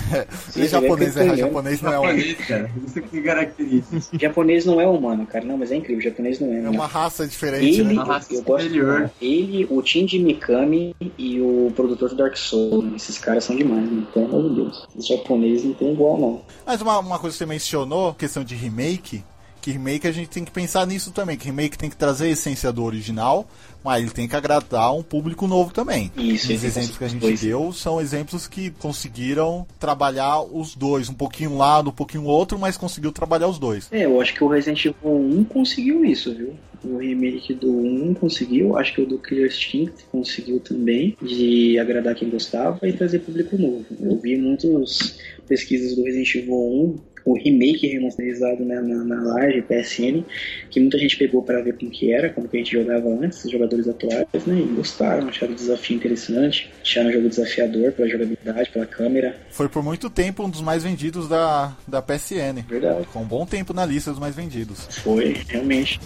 Ele é japonês, é, japonês não é humano. Japonês, cara. Isso que caracteriza. Japonês não é humano, cara. Não, mas é incrível. Japonês não é. É né? uma raça diferente, Ele, né? Uma raça eu gosto superior. ele, o Shinji Mikami e o produtor do Dark Souls. Esses caras são demais, né? pelo amor de Deus. Os japoneses não tem igual, não. Mas uma, uma coisa que você mencionou, questão de remake, que remake a gente tem que pensar nisso também, que remake tem que trazer a essência do original, mas ele tem que agradar um público novo também. Isso, Os exemplos que a gente dois. deu são exemplos que conseguiram trabalhar os dois, um pouquinho um lado, um pouquinho outro, mas conseguiu trabalhar os dois. É, eu acho que o Resident Evil 1 conseguiu isso, viu? O remake do 1 conseguiu, acho que o do Clear Instinct conseguiu também, de agradar quem gostava e trazer público novo. Eu vi muitas pesquisas do Resident Evil 1, o remake remasterizado né, na, na live PSN, que muita gente pegou para ver como que era, como que a gente jogava antes, os jogadores atuais, né? E gostaram, acharam o desafio interessante, acharam o jogo desafiador pela jogabilidade, pela câmera. Foi por muito tempo um dos mais vendidos da, da PSN. Verdade. Com um bom tempo na lista dos mais vendidos. Foi, realmente.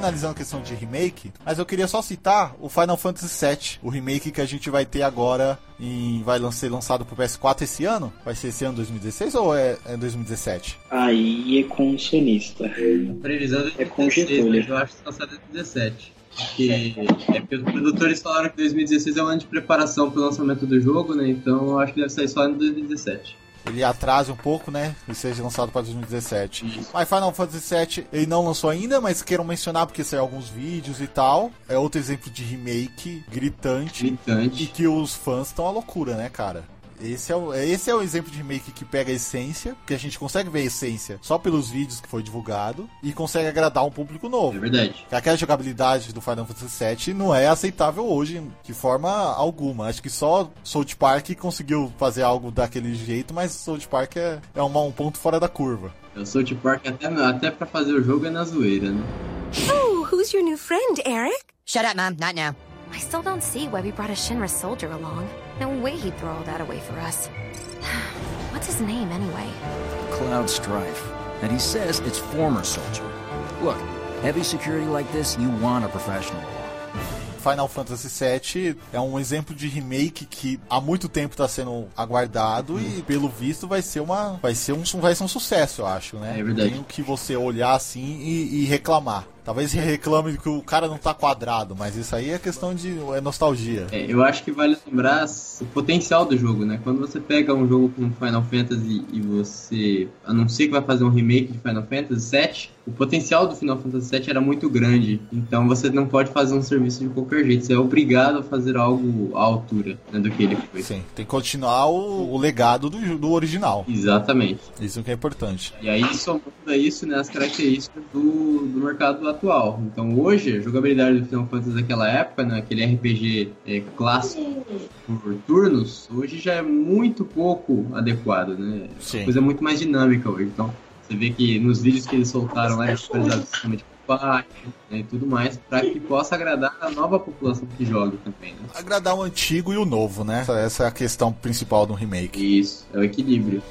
Finalizando a questão de remake, mas eu queria só citar o Final Fantasy VII, o remake que a gente vai ter agora e vai ser lançado pro PS4 esse ano? Vai ser esse ano 2016 ou é, é 2017? Aí é com o sonista. A previsão é É com 2016, Getúlio. mas eu acho que só sai em 2017. Porque, é porque os produtores falaram que 2016 é um ano de preparação pro lançamento do jogo, né? Então eu acho que deve sair só em 2017. Ele atrasa um pouco, né? E seja lançado para 2017. Isso. Mas Final Fantasy VII ele não lançou ainda, mas queiram mencionar porque saiu alguns vídeos e tal. É outro exemplo de remake gritante. E Gritante. que os fãs estão à loucura, né, cara? Esse é, o, esse é o exemplo de remake que pega a essência, que a gente consegue ver a essência só pelos vídeos que foi divulgado e consegue agradar um público É novo. verdade. Que Aquela jogabilidade do Final Fantasy VII não é aceitável hoje de forma alguma. Acho que só South Park conseguiu fazer algo daquele jeito, mas South Park é, é uma- um ponto fora da curva. Eu sou de Park até, até pra fazer o jogo é na zoeira, né? Oh, who's your new friend, Eric? Shut up, Mom. Not now. I still don't see why we brought a Shinra soldier along. No way he'd throw all that away for us. What's his name, anyway? Cloud Strife. And he says it's former soldier. Look, heavy security like this, you want a professional. Final Fantasy VII é um exemplo de remake que há muito tempo está sendo aguardado e pelo visto vai ser uma vai ser um vai ser um sucesso, eu acho, né? É verdade. Tem o que você olhar assim e, e reclamar. Talvez reclame que o cara não tá quadrado, mas isso aí é questão de é nostalgia. É, eu acho que vale lembrar o potencial do jogo, né? Quando você pega um jogo como Final Fantasy e você anuncia que vai fazer um remake de Final Fantasy VII, o potencial do Final Fantasy VII era muito grande. Então você não pode fazer um serviço de qualquer jeito. Você é obrigado a fazer algo à altura né, do que ele foi. Sim, tem que continuar o, o legado do, do original. Exatamente. Isso que é importante. E aí somando isso, né, as características do, do mercado atual. Então hoje, a jogabilidade do Final Fantasy daquela época, né, aquele RPG é, clássico por turnos, hoje já é muito pouco adequado, né? É Sim. uma coisa muito mais dinâmica hoje. Então você vê que nos vídeos que eles soltaram lá, eles atualizaram o sistema de combate né, e tudo mais, para que possa agradar a nova população que joga também, né? Agradar o antigo e o novo, né? Essa, essa é a questão principal do remake. Isso, é o equilíbrio.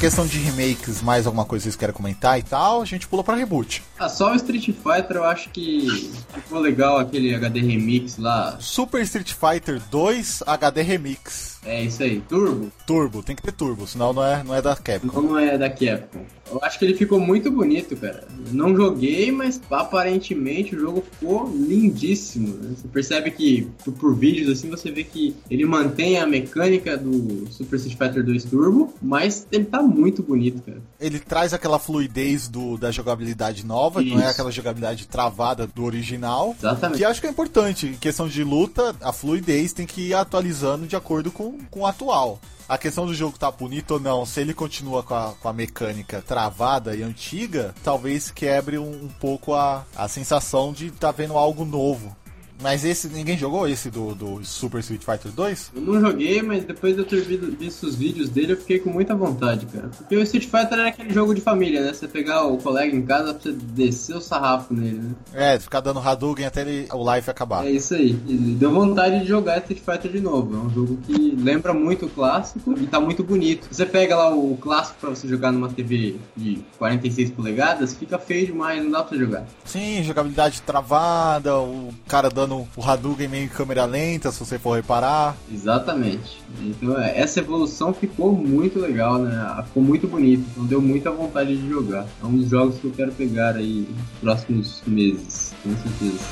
Questão de remakes, mais alguma coisa que vocês querem comentar e tal, a gente pula pra reboot. Ah, só o Street Fighter eu acho que ficou legal aquele HD Remix lá. Super Street Fighter 2 HD Remix. É isso aí, Turbo. Turbo, tem que ter turbo, senão não é, não é da Capcom. Como é da Capcom. Eu acho que ele ficou muito bonito, cara. Não joguei, mas aparentemente o jogo ficou lindíssimo. né? Você percebe que por- por vídeos assim você vê que ele mantém a mecânica do Super Street Fighter 2 Turbo, mas ele tá muito bonito, cara. Ele traz aquela fluidez do, da jogabilidade nova, não é Isso. aquela jogabilidade travada do original. Exatamente. Que acho que é importante. Em questão de luta, a fluidez tem que ir atualizando de acordo com, com o atual. A questão do jogo tá bonito ou não, se ele continua com a, com a mecânica travada e antiga, talvez quebre um, um pouco a, a sensação de tá vendo algo novo. Mas esse, ninguém jogou esse do, do Super Street Fighter 2? Eu não joguei, mas depois de eu ter visto, os vídeos dele, eu fiquei com muita vontade, cara. Porque o Street Fighter era aquele jogo de família, né? Você pegar o colega em casa pra você descer o sarrafo nele, né? É, ficar dando Hadouken até ele, o life acabar. É isso aí. E deu vontade de jogar Street Fighter de novo. É um jogo que lembra muito o clássico e tá muito bonito. Você pega lá o clássico pra você jogar numa TV de 46 polegadas, fica feio demais, não dá pra jogar. Sim, jogabilidade travada, o cara dando o Hadouken meio em câmera lenta, se você for reparar. Exatamente. Então é, essa evolução ficou muito legal, né? Ficou muito bonito. Então deu muita vontade de jogar. É um dos jogos que eu quero pegar aí nos próximos meses, com certeza.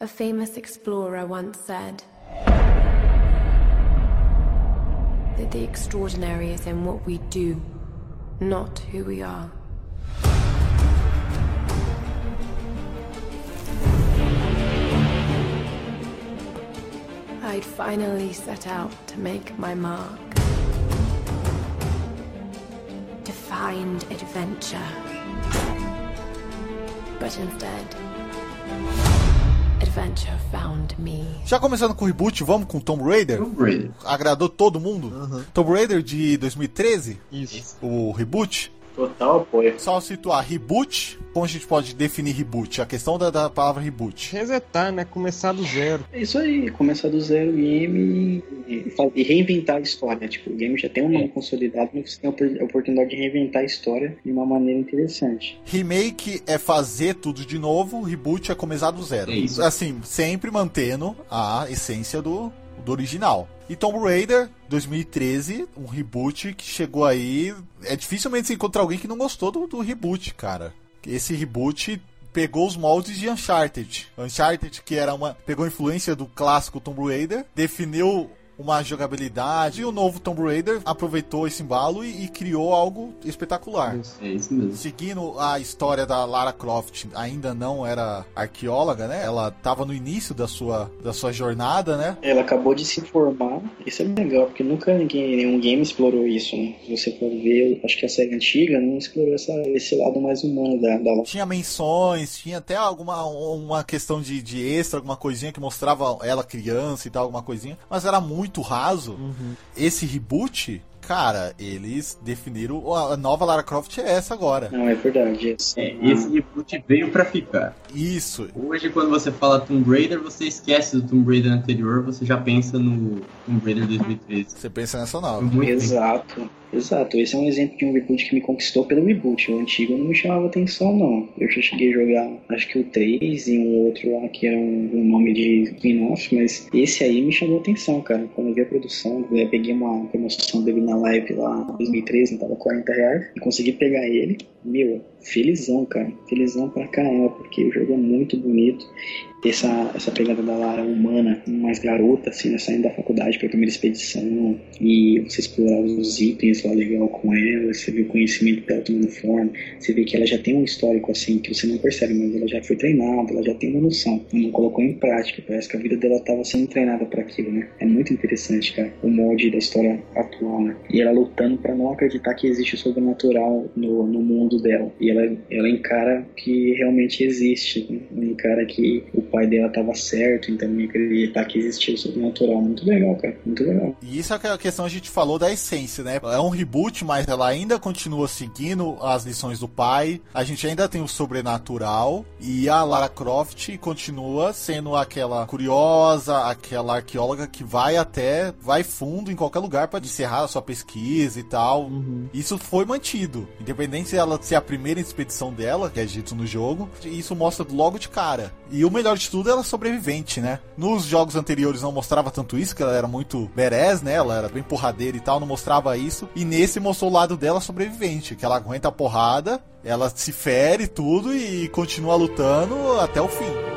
A famous explorer once said that the extraordinary is in what we do, not who we are. I'd finally set out to make my mark. To find adventure. But instead. Já começando com o reboot, vamos com Tomb Raider? Tomb Raider. Agradou todo mundo? Tomb Raider de 2013, Isso. o reboot. Total apoio. Só situar, reboot, como a gente pode definir reboot? A questão da, da palavra reboot. Resetar, né? Começar do zero. É isso aí, começar do zero o game e, e reinventar a história. Tipo, o game já tem um nome consolidado, mas você tem a oportunidade de reinventar a história de uma maneira interessante. Remake é fazer tudo de novo, reboot é começar do zero. É isso. Assim, sempre mantendo a essência do, do original. E Tomb Raider 2013, um reboot que chegou aí. É dificilmente você encontrar alguém que não gostou do, do reboot, cara. Esse reboot pegou os moldes de Uncharted. Uncharted, que era uma. pegou influência do clássico Tomb Raider, definiu uma jogabilidade e o novo Tomb Raider aproveitou esse embalo e, e criou algo espetacular. É isso mesmo. Seguindo a história da Lara Croft, ainda não era arqueóloga, né? Ela estava no início da sua, da sua jornada, né? Ela acabou de se formar, isso é legal, porque nunca ninguém, nenhum game explorou isso, né? Se você for ver, acho que a série antiga não explorou essa, esse lado mais humano da, da Lara. Tinha menções, tinha até alguma uma questão de, de extra, alguma coisinha que mostrava ela criança e tal, alguma coisinha, mas era muito raso. Esse reboot, cara, eles definiram a nova Lara Croft é essa agora. Não, é verdade. Esse, É, esse reboot veio pra ficar. Isso. Hoje, quando você fala Tomb Raider, você esquece do Tomb Raider anterior, você já pensa no Tomb Raider 2013. Você pensa nessa nova. Muito bem. Exato, exato. Esse é um exemplo de um reboot que me conquistou pelo reboot. O antigo não me chamava atenção, não. Eu já cheguei a jogar, acho que o 3 e um outro lá que era um, um nome de spin-off, mas esse aí me chamou atenção, cara. Quando eu vi a produção, eu peguei uma promoção dele na live lá em 2013, não tava 40 reais, e consegui pegar ele. Meu, felizão, cara. Felizão pra caramba, porque o jogo é muito bonito. Essa, essa pegada da Lara humana, mais garota, assim, né, saindo da faculdade pra primeira expedição, e você explorar os itens lá legal com ela, você vê o conhecimento dela tomando forma, você vê que ela já tem um histórico, assim, que você não percebe, mas ela já foi treinada, ela já tem uma noção, não colocou em prática, parece que a vida dela estava sendo treinada para aquilo, né? É muito interessante, cara, o molde da história atual, né? E ela lutando para não acreditar que existe o sobrenatural no, no mundo dela, e ela, ela encara que realmente existe, né? ela encara que o pai dela estava certo, então não acreditar que existia o sobrenatural, muito legal, cara, muito legal. E isso é aquela questão que a gente falou da essência, né? É um reboot, mas ela ainda continua seguindo as lições do pai. A gente ainda tem o sobrenatural. E a Lara Croft continua sendo aquela curiosa, aquela arqueóloga que vai até, vai fundo em qualquer lugar para encerrar a sua pesquisa e tal. Isso foi mantido. Independente se ela ser a primeira expedição dela, que é dito no jogo, isso mostra logo de cara. E o melhor de tudo, ela é sobrevivente, né? Nos jogos anteriores não mostrava tanto isso, que ela era muito badass, né? Ela era bem porradeira e tal, não mostrava isso. E nesse mostrou o lado dela sobrevivente, que ela aguenta a porrada, ela se fere tudo e continua lutando até o fim.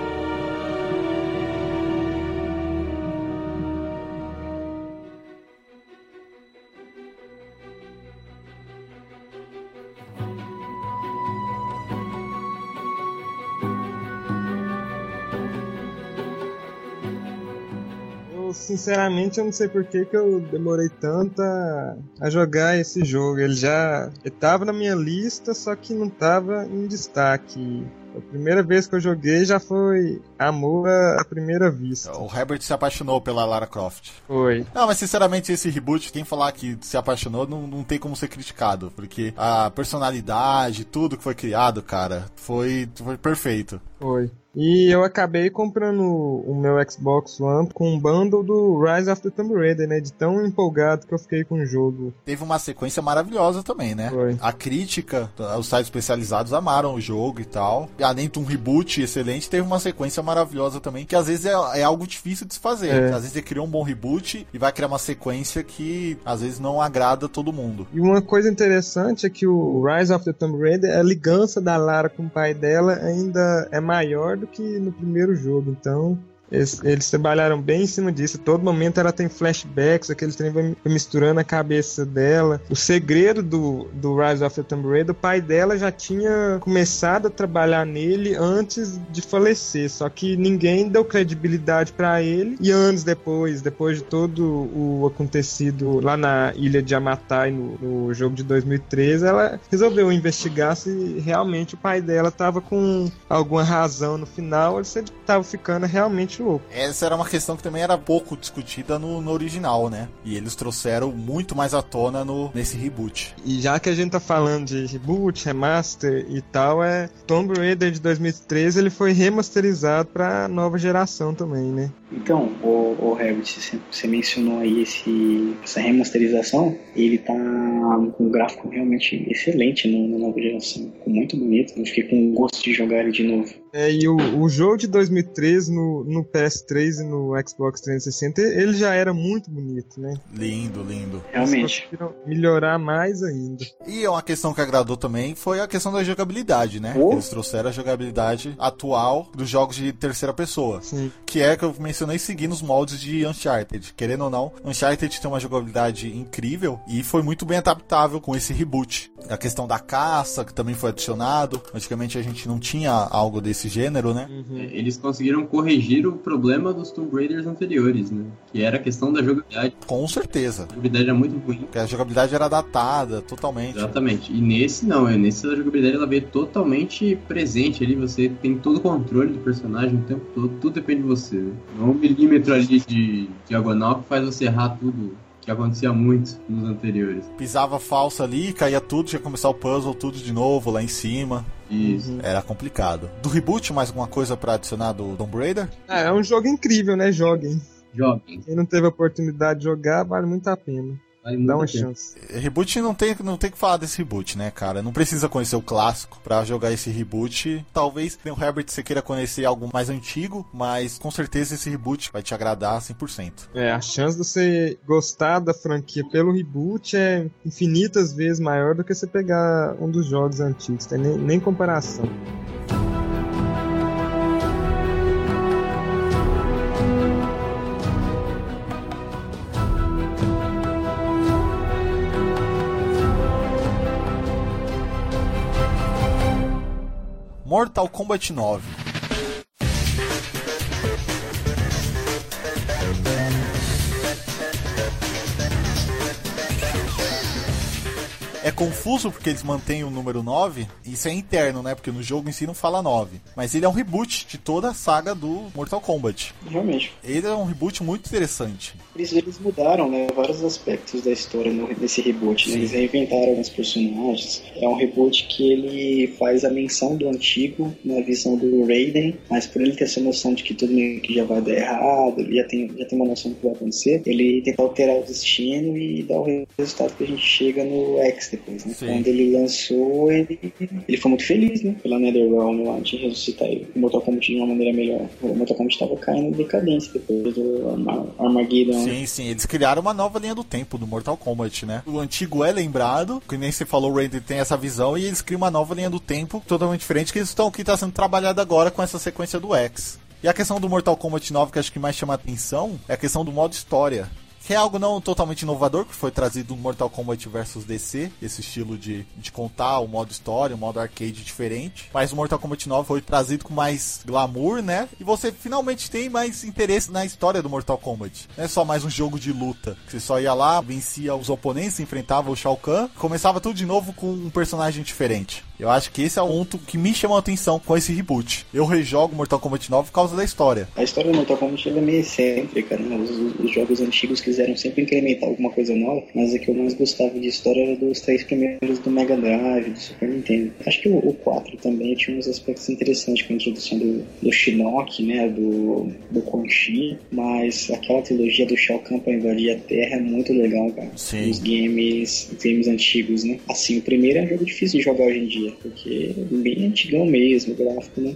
Sinceramente, eu não sei por que, que eu demorei tanto a, a jogar esse jogo. Ele já ele tava na minha lista, só que não tava em destaque. A primeira vez que eu joguei já foi amor à primeira vista. O Herbert se apaixonou pela Lara Croft. Foi. Não, mas sinceramente, esse reboot, quem falar que se apaixonou, não, não tem como ser criticado. Porque a personalidade, tudo que foi criado, cara, foi, foi perfeito. Foi. E eu acabei comprando o meu Xbox One com um bundle do Rise of the Tomb Raider, né? De tão empolgado que eu fiquei com o jogo. Teve uma sequência maravilhosa também, né? Foi. A crítica, os sites especializados amaram o jogo e tal. E além de um reboot excelente, teve uma sequência maravilhosa também, que às vezes é, é algo difícil de se fazer. É. Às vezes você cria um bom reboot e vai criar uma sequência que às vezes não agrada todo mundo. E uma coisa interessante é que o Rise of the Tomb Raider, a ligança da Lara com o pai dela ainda é maior do que no primeiro jogo. Então, eles, eles trabalharam bem em cima disso. Todo momento ela tem flashbacks, aquele trem vai misturando a cabeça dela. O segredo do, do Rise of the Tomb Raider, o pai dela já tinha começado a trabalhar nele antes de falecer. Só que ninguém deu credibilidade pra ele. E anos depois, depois de todo o acontecido lá na ilha de Amatai, no, no jogo de 2013, ela resolveu investigar se realmente o pai dela estava com alguma razão no final, ou se ele estava ficando realmente Essa era uma questão que também era pouco discutida no, no original, né? E eles trouxeram muito mais à tona no, nesse reboot. E já que a gente tá falando de reboot, remaster e tal, é Tomb Raider de 2013 ele foi remasterizado pra nova geração também, né? Então, o, o Herbert, você, mencionou aí esse, essa remasterização, ele tá com um gráfico realmente excelente no, na nova geração, ficou muito bonito, eu fiquei com gosto de jogar ele de novo. É, e o, o jogo de 2013 no, no PS3 e no Xbox 360, ele já era muito bonito, né? Lindo, lindo. Realmente. Eles conseguiram melhorar mais ainda. E uma questão que agradou também foi a questão da jogabilidade, né? Oh. Eles trouxeram a jogabilidade atual dos jogos de terceira pessoa. Sim. Que é que eu mencionei seguindo os moldes de Uncharted. Querendo ou não, Uncharted tem uma jogabilidade incrível e foi muito bem adaptável com esse reboot. A questão da caça, que também foi adicionado. Antigamente a gente não tinha algo desse gênero, né? É, Eles conseguiram corrigir o problema dos Tomb Raiders anteriores, né? Que era a questão da jogabilidade. Com certeza. A jogabilidade era muito ruim. Porque a jogabilidade era datada totalmente. Exatamente. E nesse não, é nesse a jogabilidade ela veio totalmente presente ali, você tem todo o controle do personagem o tempo todo, tudo depende de você. Né? Não é um milímetro ali de diagonal que faz você errar tudo, que acontecia muito nos anteriores. Pisava falsa ali, caía tudo, tinha que começar o puzzle tudo de novo lá em cima. Isso. Era complicado. Do reboot, mais alguma coisa pra adicionar do Tomb Raider? Ah, é um jogo incrível, né? Joguem. Joguem. Quem não teve a oportunidade de jogar, vale muito a pena. Vale Dá uma chance. Reboot não tem, não tem que falar desse reboot, né, cara? Não precisa conhecer o clássico pra jogar esse reboot. Talvez, nem o Herbert, você queira conhecer algo mais antigo, mas com certeza esse reboot vai te agradar 100%. É, a chance de você gostar da franquia pelo reboot é infinitas vezes maior do que você pegar um dos jogos antigos. Tem nem, nem comparação. Mortal Kombat 9. É confuso porque eles mantêm o número 9, isso é interno, né? Porque no jogo em si não fala 9. Mas ele é um reboot de toda a saga do Mortal Kombat. Realmente. Ele é um reboot muito interessante. Eles, eles mudaram né, vários aspectos da história nesse reboot. Né? Eles reinventaram alguns personagens. É um reboot que ele faz a menção do antigo na visão do Raiden, mas por ele ter essa noção de que tudo meio que já vai dar errado, ele já tem, já tem uma noção do que vai acontecer, ele tenta alterar o destino e dar o resultado que a gente chega no X depois. Né? Sim. Quando ele lançou, ele, ele foi muito feliz né, pela NetherRealm lá de ressuscitar ele. O Mortal Kombat de uma maneira melhor. O Mortal Kombat estava caindo em decadência depois do Arma- Armageddon. Sim, sim, eles criaram uma nova linha do tempo do Mortal Kombat, né? O antigo é lembrado, que nem você falou, o Raiden tem essa visão, e eles criam uma nova linha do tempo totalmente diferente, que eles estão que está sendo trabalhado agora com essa sequência do X. E a questão do Mortal Kombat 9 que acho que mais chama atenção é a questão do modo história. Que é algo não totalmente inovador, que foi trazido no Mortal Kombat vs DC, esse estilo de, de contar o modo história, o modo arcade diferente. Mas o Mortal Kombat 9 foi trazido com mais glamour, né? E você finalmente tem mais interesse na história do Mortal Kombat. Não é só mais um jogo de luta. que Você só ia lá, vencia os oponentes, enfrentava o Shao Kahn, começava tudo de novo com um personagem diferente. Eu acho que esse é o ponto que me chamou a atenção com esse reboot. Eu rejogo Mortal Kombat 9 por causa da história. A história do Mortal Kombat é meio excêntrica, né? Os, os jogos antigos quiseram sempre incrementar alguma coisa nova, mas o que eu mais gostava de história era dos três primeiros do Mega Drive, do Super Nintendo. Acho que o, o 4 também tinha uns aspectos interessantes com a introdução do, do Shinnok, né? Do, do Quan Chi, mas aquela trilogia do Shao Kahn pra invadir a Terra é muito legal, cara. Sim. Os games, games antigos, né? Assim, o primeiro é um jogo difícil de jogar hoje em dia, porque é bem antigão mesmo, o gráfico, né?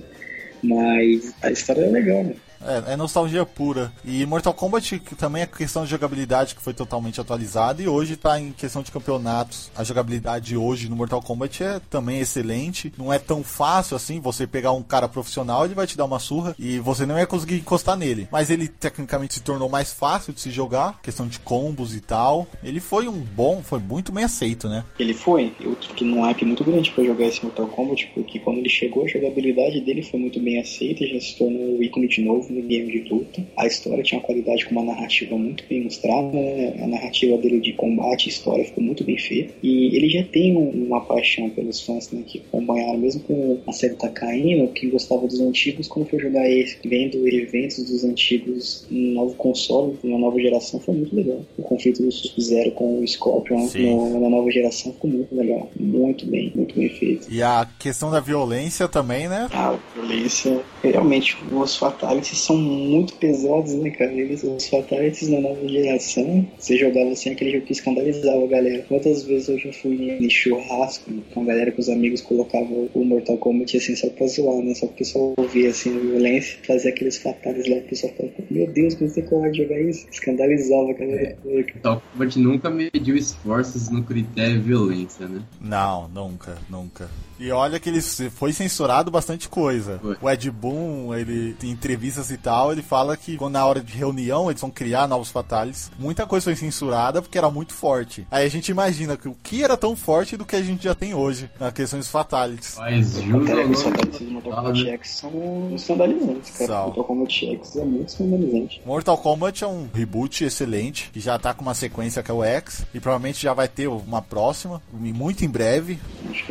Mas a história é legal, né? É, é nostalgia pura. E Mortal Kombat que também é questão de jogabilidade que foi totalmente atualizada e hoje tá em questão de campeonatos. A jogabilidade hoje no Mortal Kombat é também excelente. Não é tão fácil assim você pegar um cara profissional, ele vai te dar uma surra e você não ia conseguir encostar nele. Mas ele tecnicamente se tornou mais fácil de se jogar, questão de combos e tal. Ele foi um bom, foi muito bem aceito, né? Ele foi, eu fiquei num hype muito grande pra jogar esse Mortal Kombat, porque quando ele chegou, a jogabilidade dele foi muito bem aceita, já se tornou o ícone de novo no game de luta. A história tinha uma qualidade com uma narrativa muito bem mostrada, né? a narrativa dele de combate e história ficou muito bem feita. E ele já tem um, uma paixão pelos fãs né, que acompanharam, mesmo com a série tá caindo, que gostava dos antigos, quando foi jogar esse, vendo eventos dos antigos no novo console, na nova geração, foi muito legal. O conflito do Sub-Zero com o Scorpion no, na nova geração ficou muito legal. Muito bem, muito bem feito. E a questão da violência também, né? Ah, a violência. Realmente, os Fatalities são muito pesados, né, cara? Eles, os Fatalities na nova geração, você jogava assim aquele jogo que escandalizava a galera. Quantas vezes eu já fui em churrasco com a galera, com os amigos, colocava o Mortal Kombat assim só pra zoar, né? Só que o pessoal ouvia assim a violência, fazia aqueles Fatalities lá, o pessoal falava, meu Deus, como você pode jogar isso? Escandalizava a galera. É, Mortal Kombat nunca mediu esforços no critério violência, né? Não, nunca, nunca. E olha que ele foi censurado bastante coisa. Foi. O Ed Boon, ele tem entrevistas e tal, ele fala que quando na hora de reunião eles vão criar novos fatales, muita coisa foi censurada porque era muito forte. Aí a gente imagina que o que era tão forte do que a gente já tem hoje na questão dos fatalities. Mas os fatalities do Mortal Kombat X são escandalizantes, cara. Mortal Kombat X é muito escandalizante. Mortal Kombat é um reboot excelente, que já tá com uma sequência que é o X, e provavelmente já vai ter uma próxima, muito em breve.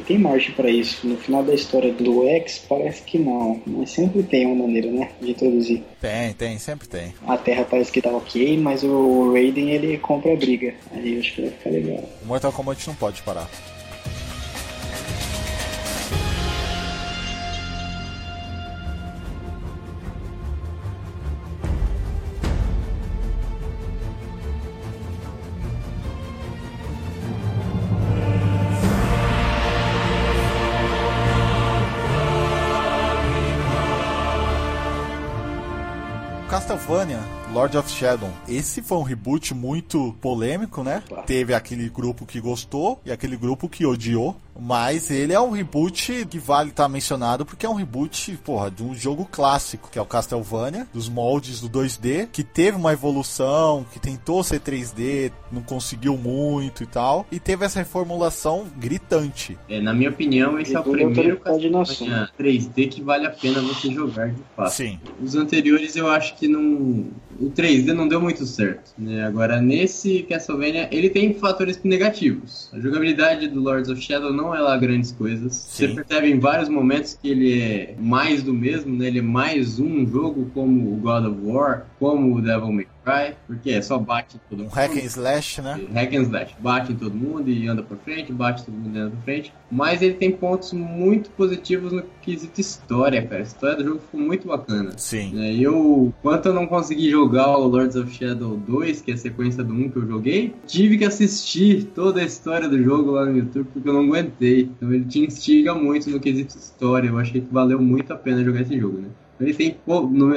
Tem margem para isso isso. No final da história do X, parece que não. Mas sempre tem uma maneira, né? De introduzir. Tem, tem, sempre tem. A Terra parece que tá ok, mas o Raiden ele compra a briga. Aí eu acho que vai ficar legal. O Mortal Kombat não pode parar. Lord of Shadow. Esse foi um reboot muito polêmico, né? Teve aquele grupo que gostou e aquele grupo que odiou. Mas ele é um reboot que vale estar tá mencionado porque é um reboot, porra, de um jogo clássico, que é o Castlevania, dos moldes do 2D, que teve uma evolução, que tentou ser 3D, não conseguiu muito e tal, e teve essa reformulação gritante. É, na minha opinião, esse é o primeiro Castlevania 3D que vale a pena você jogar de fato. Sim. Os anteriores eu acho que não o 3D não deu muito certo. Né? Agora, nesse Castlevania, ele tem fatores negativos. A jogabilidade do Lords of Shadow não é lá grandes coisas. Sim. Você percebe em vários momentos que ele é mais do mesmo, né? ele é mais um jogo como o God of War, como o Devil May Cry, porque é só bate em todo mundo. Um hack and slash, né? Hack and slash. Bate em todo mundo e anda pra frente, bate todo mundo e anda pra frente. Mas ele tem pontos muito positivos no quesito história, cara. A história do jogo ficou muito bacana. Sim. É, eu, quanto eu não consegui jogar o Lords of Shadow 2, que é a sequência do 1 que eu joguei, tive que assistir toda a história do jogo lá no YouTube porque eu não aguentei. Então ele te instiga muito no quesito história. Eu achei que valeu muito a pena jogar esse jogo, né? Ele tem,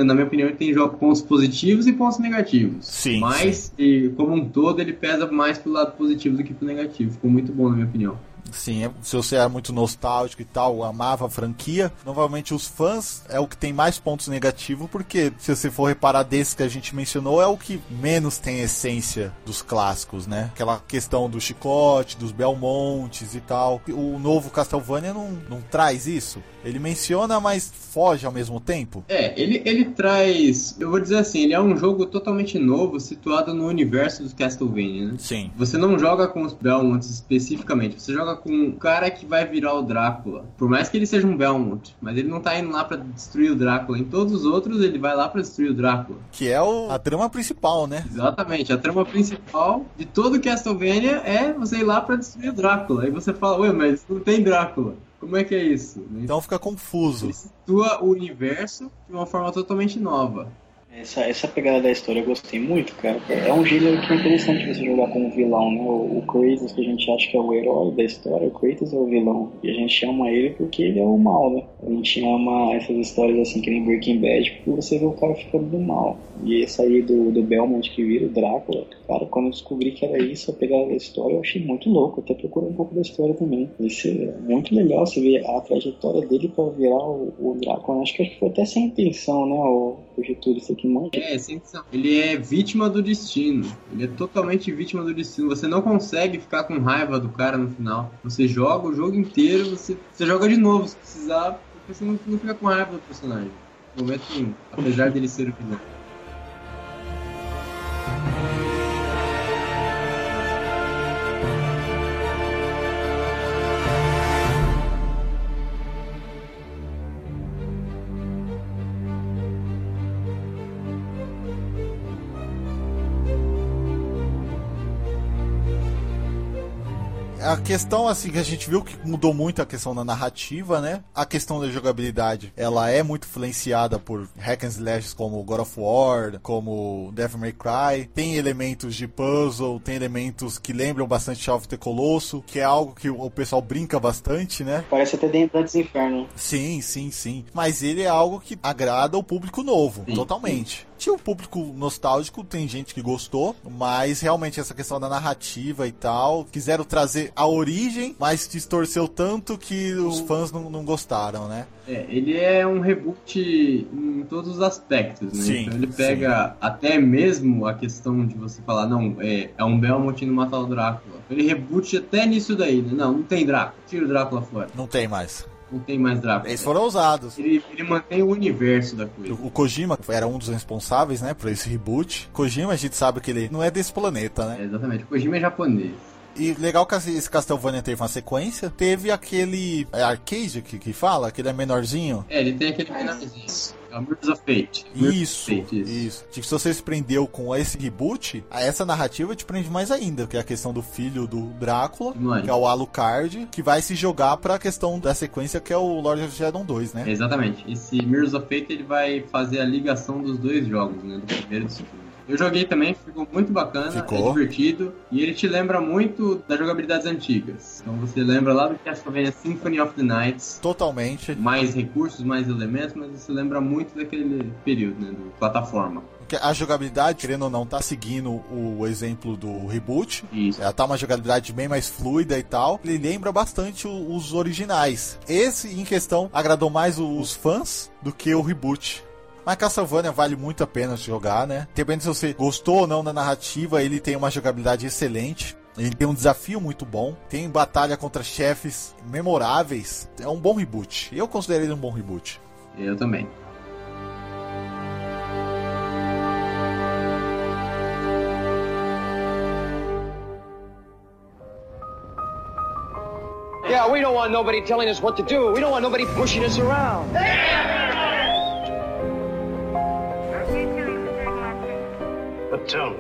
na minha opinião, ele tem pontos positivos e pontos negativos. Sim. Mas, sim. como um todo, ele pesa mais pro lado positivo do que pro negativo. Ficou muito bom, na minha opinião. Sim, é, se você é muito nostálgico e tal, amava a franquia, normalmente os fãs é o que tem mais pontos negativos, porque se você for reparar desse que a gente mencionou, é o que menos tem essência dos clássicos, né? Aquela questão do chicote, dos Belmontes e tal. O novo Castlevania não, não traz isso. Ele menciona, mas foge ao mesmo tempo. É, ele, ele traz. Eu vou dizer assim, ele é um jogo totalmente novo, situado no universo do Castlevania, né? Sim. Você não joga com os Belmonts especificamente, você joga com um cara que vai virar o Drácula. Por mais que ele seja um Belmont, mas ele não tá indo lá para destruir o Drácula. Em todos os outros, ele vai lá para destruir o Drácula. Que é o, a trama principal, né? Exatamente. A trama principal de todo Castlevania é você ir lá para destruir o Drácula. Aí você fala, ué, mas não tem Drácula. Como é que é isso? Então fica confuso. Ele situa o universo de uma forma totalmente nova. Essa, essa pegada da história eu gostei muito, cara. É um gênero que é interessante você jogar como vilão, né? O, o Kratos, que a gente acha que é o herói da história, o Kratos é o vilão. E a gente chama ele porque ele é o mal, né? A gente ama essas histórias assim, que nem Breaking Bad, porque você vê o cara ficando do mal. E esse aí do, do Belmont que vira o Drácula, cara, quando eu descobri que era isso, a pegada da história, eu achei muito louco. Até procurei um pouco da história também. Isso é muito legal você ver a trajetória dele para virar o, o Drácula. Acho que foi até sem intenção, né? O, o Getúlio, isso aqui manja. É, sem intenção. Ele é vítima do destino. Ele é totalmente vítima do destino. Você não consegue ficar com raiva do cara no final. Você joga o jogo inteiro, você, você joga de novo se precisar, porque você não, não fica com raiva do personagem. momento nenhum, apesar dele ser o vilão. Questão, assim, que a gente viu que mudou muito a questão da narrativa, né? A questão da jogabilidade, ela é muito influenciada por hack and slash como God of War, como Devil May Cry. Tem elementos de puzzle, tem elementos que lembram bastante Shadow of the Colosso, que é algo que o pessoal brinca bastante, né? Parece até dentro do Inferno. Sim, sim, sim. Mas ele é algo que agrada o público novo, sim, totalmente. Sim tinha um público nostálgico, tem gente que gostou, mas realmente essa questão da narrativa e tal, quiseram trazer a origem, mas distorceu tanto que os fãs não, não gostaram, né? É, ele é um reboot em todos os aspectos, né? Sim, então ele pega sim. até mesmo a questão de você falar, não, é, é um Belmont no matar o Drácula. Ele reboot até nisso daí, né? Não, não tem Drácula, tira o Drácula fora. Não tem mais não tem mais. Eles foram usados. Ele, ele, mantém o universo da coisa. O, Kojima era um dos responsáveis, né, por esse reboot. Kojima, a gente sabe que ele não é desse planeta, né? É, exatamente. O Kojima é japonês. E legal que esse Castlevania teve uma sequência. Teve aquele é arcade que, que fala, aquele é menorzinho. É, ele tem aquele menorzinho. É Mirrors of Fate. Isso, of Fate, isso, isso. Se você se prendeu com esse reboot, essa narrativa te prende mais ainda, que é a questão do filho do Drácula, que é o Alucard, que vai se jogar pra questão da sequência que é o Lord of Shadow 2, né? Exatamente. Esse Mirrors of Fate ele vai fazer a ligação dos dois jogos, né? Do primeiro e do segundo. Eu joguei também, ficou muito bacana, ficou. é divertido e ele te lembra muito das jogabilidades antigas. Então você lembra lá do Castlevania Symphony of the Nights. Totalmente. Mais recursos, mais elementos, mas você lembra muito daquele período, né, do plataforma. A jogabilidade, querendo ou não, tá seguindo o exemplo do reboot. Isso. Ela tá uma jogabilidade bem mais fluida e tal. Ele lembra bastante os originais. Esse, em questão, agradou mais os fãs do que o reboot. Mas Castlevania vale muito a pena jogar, né? Depende se você gostou ou não da narrativa, ele tem uma jogabilidade excelente. Ele tem um desafio muito bom, tem batalha contra chefes memoráveis. É um bom reboot. Eu considero ele um bom reboot. Eu também. Yeah, we don't want nobody telling us what to do. We don't want nobody pushing us around.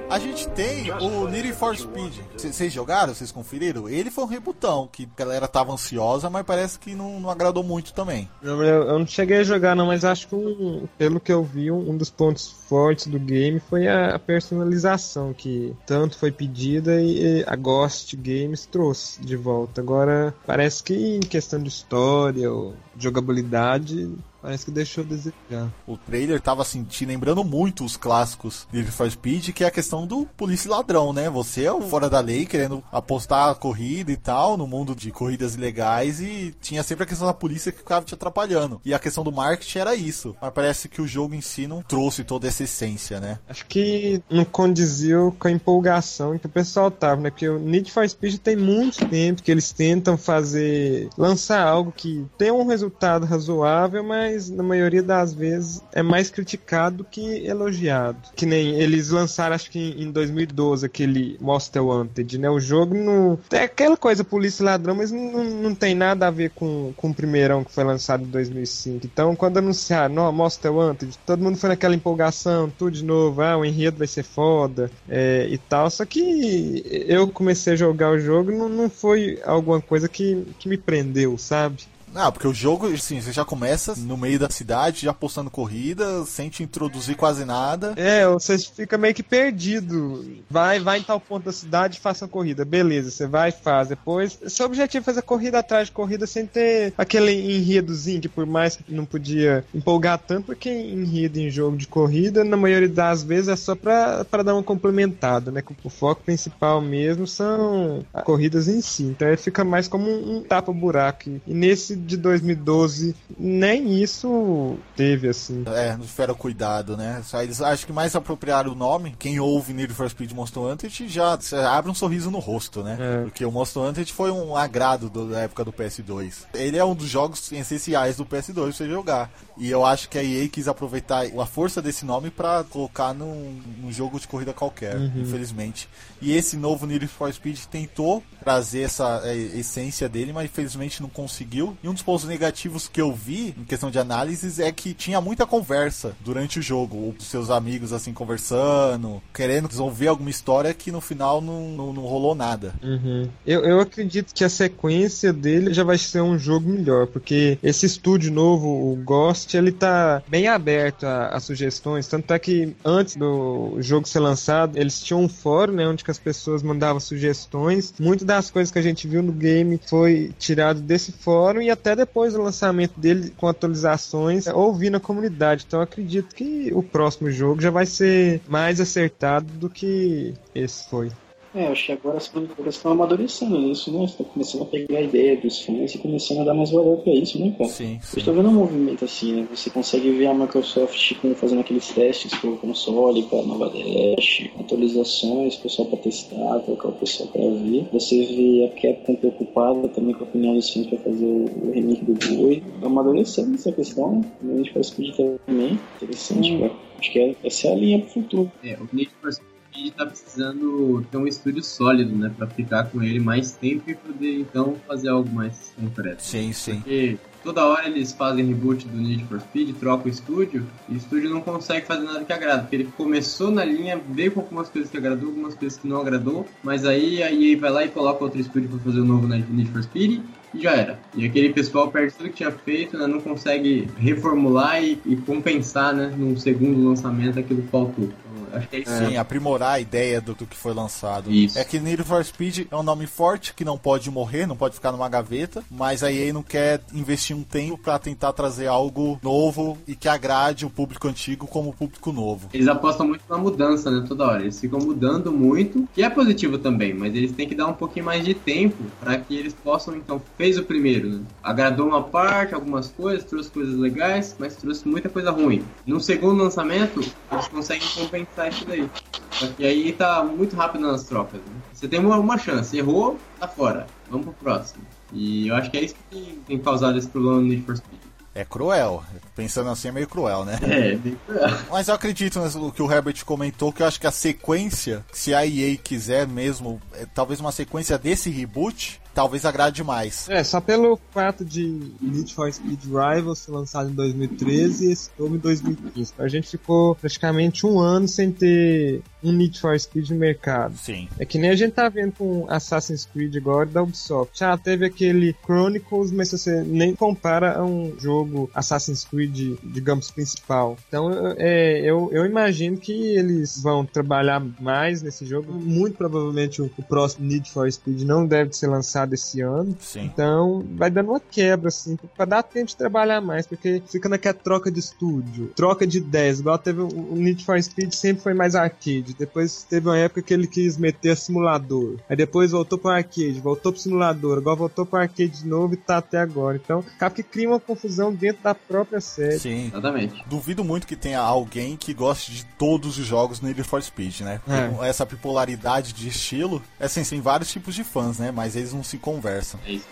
A gente tem o Need for Speed. Vocês jogaram? Vocês conferiram? Ele foi um rebutão, que a galera tava ansiosa, mas parece que não, não agradou muito também. Eu, eu, não cheguei a jogar, não, mas acho que um, pelo que eu vi, um, dos pontos fortes do game foi a, a, personalização, que tanto foi pedida e, e a Ghost Games trouxe de volta. Agora, parece que em questão de história ou jogabilidade, Parece que deixou a desejar. O trailer tava assim, te lembrando muito os clássicos de Need for Speed, que é a questão do polícia ladrão, né? Você é o fora da lei, querendo apostar a corrida e tal, no mundo de corridas ilegais, e tinha sempre a questão da polícia que ficava te atrapalhando. E a questão do marketing era isso. Mas parece que o jogo em si não trouxe toda essa essência, né? Acho que não condiziu com a empolgação que o pessoal tava, né? Porque o Need for Speed tem muito tempo que eles tentam fazer, lançar algo que tem um resultado razoável, mas mas na maioria das vezes é mais criticado do que elogiado. Que nem eles lançaram, acho que em 2012, aquele Monster Wanted, né? O jogo não. É aquela coisa polícia e ladrão, mas não, não tem nada a ver com, com o primeirão que foi lançado em 2005. Então, quando anunciaram, ó, Monster Wanted, todo mundo foi naquela empolgação, tudo de novo, ah, o enredo vai ser foda é, e tal. Só que eu comecei a jogar o jogo não, não foi alguma coisa que, que me prendeu, sabe? Ah, porque o jogo, assim, você já começa no meio da cidade, já postando corrida, sem te introduzir quase nada. É, você fica meio que perdido. Vai, vai em tal ponto da cidade faça a corrida. Beleza, você vai e faz. Depois, seu objetivo é fazer corrida atrás de corrida sem ter aquele enredozinho que por mais que não podia empolgar tanto, porque enredo em jogo de corrida, na maioria das vezes é só pra, pra dar uma complementada, né? O foco principal mesmo são corridas em si. Então ele fica mais como um, um tapa-buraco. E nesse de 2012, nem isso teve, assim. É, não tiveram cuidado, né? Só eles acho que mais apropriaram o nome. Quem ouve Need for Speed Monster Hunter já abre um sorriso no rosto, né? É. Porque o Monster Hunter foi um agrado do- da época do PS2. Ele é um dos jogos essenciais do PS2 pra você jogar. E eu acho que a EA quis aproveitar a força desse nome pra colocar num, num jogo de corrida qualquer, Uhum. infelizmente. E esse novo Need for Speed tentou trazer essa é, essência dele, mas infelizmente não conseguiu. E um dos pontos negativos que eu vi em questão de análises é que tinha muita conversa durante o jogo. Os seus amigos assim conversando, querendo desenvolver alguma história que no final não, não, não rolou nada. Uhum. Eu, eu acredito que a sequência dele já vai ser um jogo melhor, porque esse estúdio novo, o Ghost, ele tá bem aberto a, a sugestões, tanto é que antes do jogo ser lançado, eles tinham um fórum, né, onde as pessoas mandavam sugestões. Muitas das coisas que a gente viu no game foi tirado desse fórum e até depois do lançamento dele com atualizações, é, ouvi na comunidade. Então acredito que o próximo jogo já vai ser mais acertado do que esse foi. É, acho que agora as produtoras estão amadurecendo nisso, né? Estão começando a pegar a ideia dos fãs e começando a dar mais valor pra isso, né, cara? Sim, Eu estou vendo um movimento assim, né? Você consegue ver a Microsoft fazendo aqueles testes pro console, com a nova Dash, atualizações, pessoal pra testar, colocar o pessoal pra ver. Você vê a Capcom preocupada também com a opinião dos fãs pra fazer o, remake do Boi. Amadurecendo essa questão, né? O Need for Speed também. Interessante, cara. Acho que é- essa é a linha pro futuro. É, o Need for Speed tá precisando ter um estúdio sólido, né? Pra ficar com ele mais tempo e poder então fazer algo mais concreto. Sim, sim. Porque toda hora eles fazem reboot do Need for Speed, trocam o estúdio, e o estúdio não consegue fazer nada que agrada, porque ele começou na linha, veio com algumas coisas que agradou, algumas coisas que não agradou, mas aí a EA vai lá e coloca outro estúdio pra fazer o novo Need for Speed, e já era. E aquele pessoal perde tudo que tinha feito, né, não consegue reformular e, e compensar, né, num segundo lançamento aquilo que faltou. É. Sim, aprimorar a ideia do, do que foi lançado. Isso. É que Need for Speed é um nome forte que não pode morrer, não pode ficar numa gaveta, mas a EA não quer investir um tempo pra tentar trazer algo novo e que agrade o público antigo como o público novo. Eles apostam muito na mudança, né? Toda hora. Eles ficam mudando muito, que é positivo também, mas eles têm que dar um pouquinho mais de tempo para que eles possam, então, fez o primeiro, né? Agradou uma parte, algumas coisas, trouxe coisas legais, mas trouxe muita coisa ruim. No segundo lançamento, eles conseguem compensar isso daí. Só que aí tá muito rápido nas trocas, né? Você tem uma, uma chance, errou, tá fora. Vamos pro próximo. E eu acho que é isso que tem, tem causado esse problema no Need for Speed. É cruel. Pensando assim é meio cruel, né? É, bem cruel. Mas eu acredito no que o Herbert comentou, que eu acho que a sequência, se a EA quiser mesmo, é, talvez uma sequência desse reboot, talvez agrade mais. É, só pelo fato de Need for Speed Rivals ser lançado em 2013 e esse novo em 2015. A gente ficou praticamente um ano sem ter um Need for Speed no mercado. Sim. É que nem a gente tá vendo com Assassin's Creed agora da Ubisoft. Ah, teve aquele Chronicles, mas você nem compara a um jogo Assassin's Creed, digamos, principal. Então, é, eu, eu imagino que eles vão trabalhar mais nesse jogo. Muito provavelmente o, o próximo Need for Speed não deve ser lançado esse ano. Sim. Então, vai dando uma quebra, assim, pra dar tempo de trabalhar mais, porque fica naquela troca de estúdio, troca de ideias, igual teve o Need for Speed sempre foi mais arcade, depois teve uma época que ele quis meter simulador, aí depois voltou pro arcade, voltou pro simulador, agora voltou pro arcade de novo e tá até agora. Então, acaba que cria uma confusão dentro da própria série. Sim. Exatamente. Duvido muito que tenha alguém que goste de todos os jogos no Need for Speed, né? É. Com Essa bipolaridade de estilo, é assim, tem vários tipos de fãs, né? Mas eles não se conversam. É isso.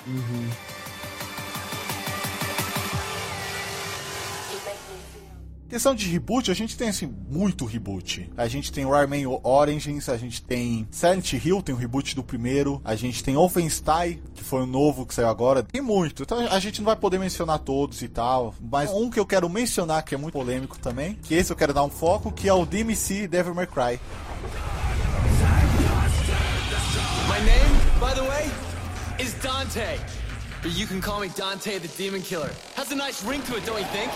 Questão de reboot, a gente tem assim muito reboot. A gente tem Rayman Origins, a gente tem Silent Hill, tem o reboot do primeiro, a gente tem Wolfenstein, que foi o novo que saiu agora. Tem muito. Então a gente não vai poder mencionar todos e tal, mas um que eu quero mencionar que é muito polêmico também, que esse eu quero dar um foco, que é o DMC Devil May Cry. My name, by the way, is Dante. But you can call me Dante the Demon Killer. Has a nice ring to it, don't you think?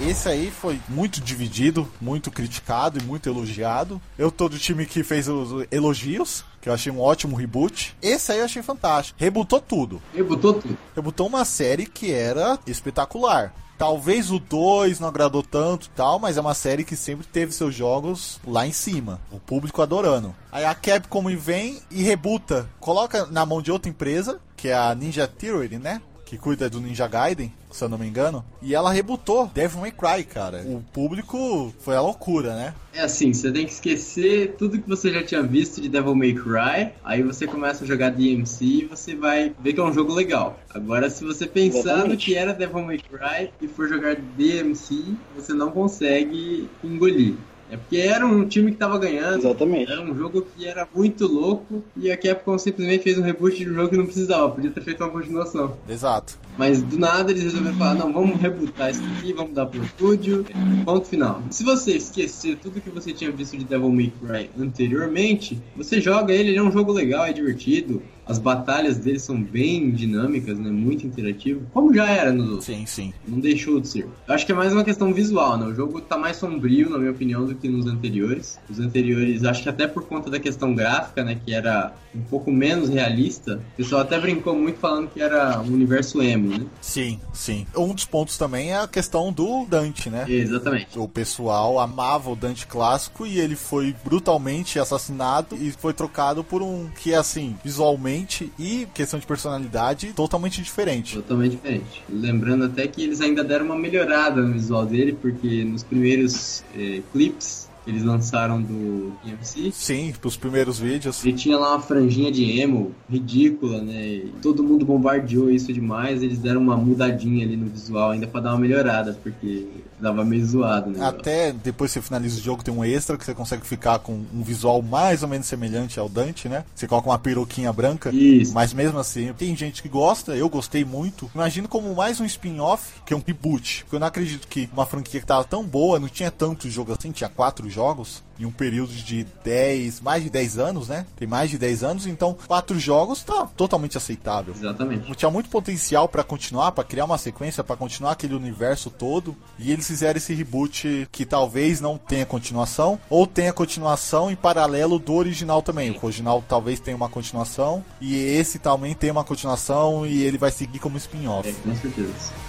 Esse aí foi muito dividido, muito criticado e muito elogiado. Eu tô do time que fez os elogios, que eu achei um ótimo reboot. Esse aí eu achei fantástico. Rebutou tudo. Rebutou tudo. Rebutou uma série que era espetacular. Talvez o 2 não agradou tanto e tal, mas é uma série que sempre teve seus jogos lá em cima. O público adorando. Aí a Capcom vem e rebuta, coloca na mão de outra empresa, que é a Ninja Theory, né? Que cuida do Ninja Gaiden, se eu não me engano. E ela rebutou Devil May Cry, cara. O público foi a loucura, né? É assim, você tem que esquecer tudo que você já tinha visto de Devil May Cry, aí você começa a jogar DMC e você vai ver que é um jogo legal. Agora, se você pensar no que era Devil May Cry e for jogar DMC, você não consegue engolir. É porque era um time que tava ganhando. Exatamente. Era um jogo que era muito louco e a Capcom simplesmente fez um reboot de um jogo que não precisava, podia ter feito uma continuação. Exato. Mas do nada eles resolveram falar, não, vamos rebootar isso aqui, vamos dar pro estúdio, ponto final. Se você esquecer tudo que você tinha visto de Devil May Cry anteriormente, você joga ele, ele é um jogo legal, é divertido, as batalhas dele são bem dinâmicas, né, muito interativo, como já era nos outros. Sim, sim. Não deixou de ser. Eu acho que é mais uma questão visual, né? O jogo tá mais sombrio, na minha opinião, do que nos anteriores. Os anteriores, acho que até por conta da questão gráfica, né? Que era um pouco menos realista. O pessoal até brincou muito falando que era um universo emo, né? Sim, sim. Um dos pontos também é a questão do Dante, né? Exatamente. O pessoal amava o Dante clássico e ele foi brutalmente assassinado e foi trocado por um que é assim, visualmente e questão de personalidade totalmente diferente. Totalmente diferente. Lembrando até que eles ainda deram uma melhorada no visual dele, porque nos primeiros eh, clips que eles lançaram do DMC, Sim, pros primeiros vídeos. ele tinha lá uma franjinha de emo ridícula, né? E todo mundo bombardeou isso demais. Eles deram uma mudadinha ali no visual, ainda pra dar uma melhorada, porque dava meio zoado, né? Até depois que você finaliza o jogo, tem um extra que você consegue ficar com um visual mais ou menos semelhante ao Dante, né? Você coloca uma peruquinha branca. Isso. Mas mesmo assim, tem gente que gosta, eu gostei muito. Imagino como mais um spin-off que um reboot. Porque eu não acredito que uma franquia que tava tão boa, não tinha tantos jogos assim, tinha quatro jogos. Em um período de 10, mais de 10 anos, né? Tem mais de 10 anos, então quatro jogos tá totalmente aceitável. Exatamente. Tinha muito potencial pra continuar, pra criar uma sequência, pra continuar aquele universo todo. E eles fizeram esse reboot que talvez não tenha continuação, ou tenha continuação em paralelo do original também. O original talvez tenha uma continuação, e esse também tem uma continuação, e ele vai seguir como spin-off. É, com certeza.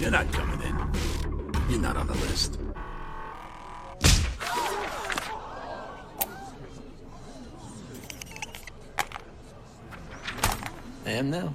You're not coming in. You're not on the list. I am now.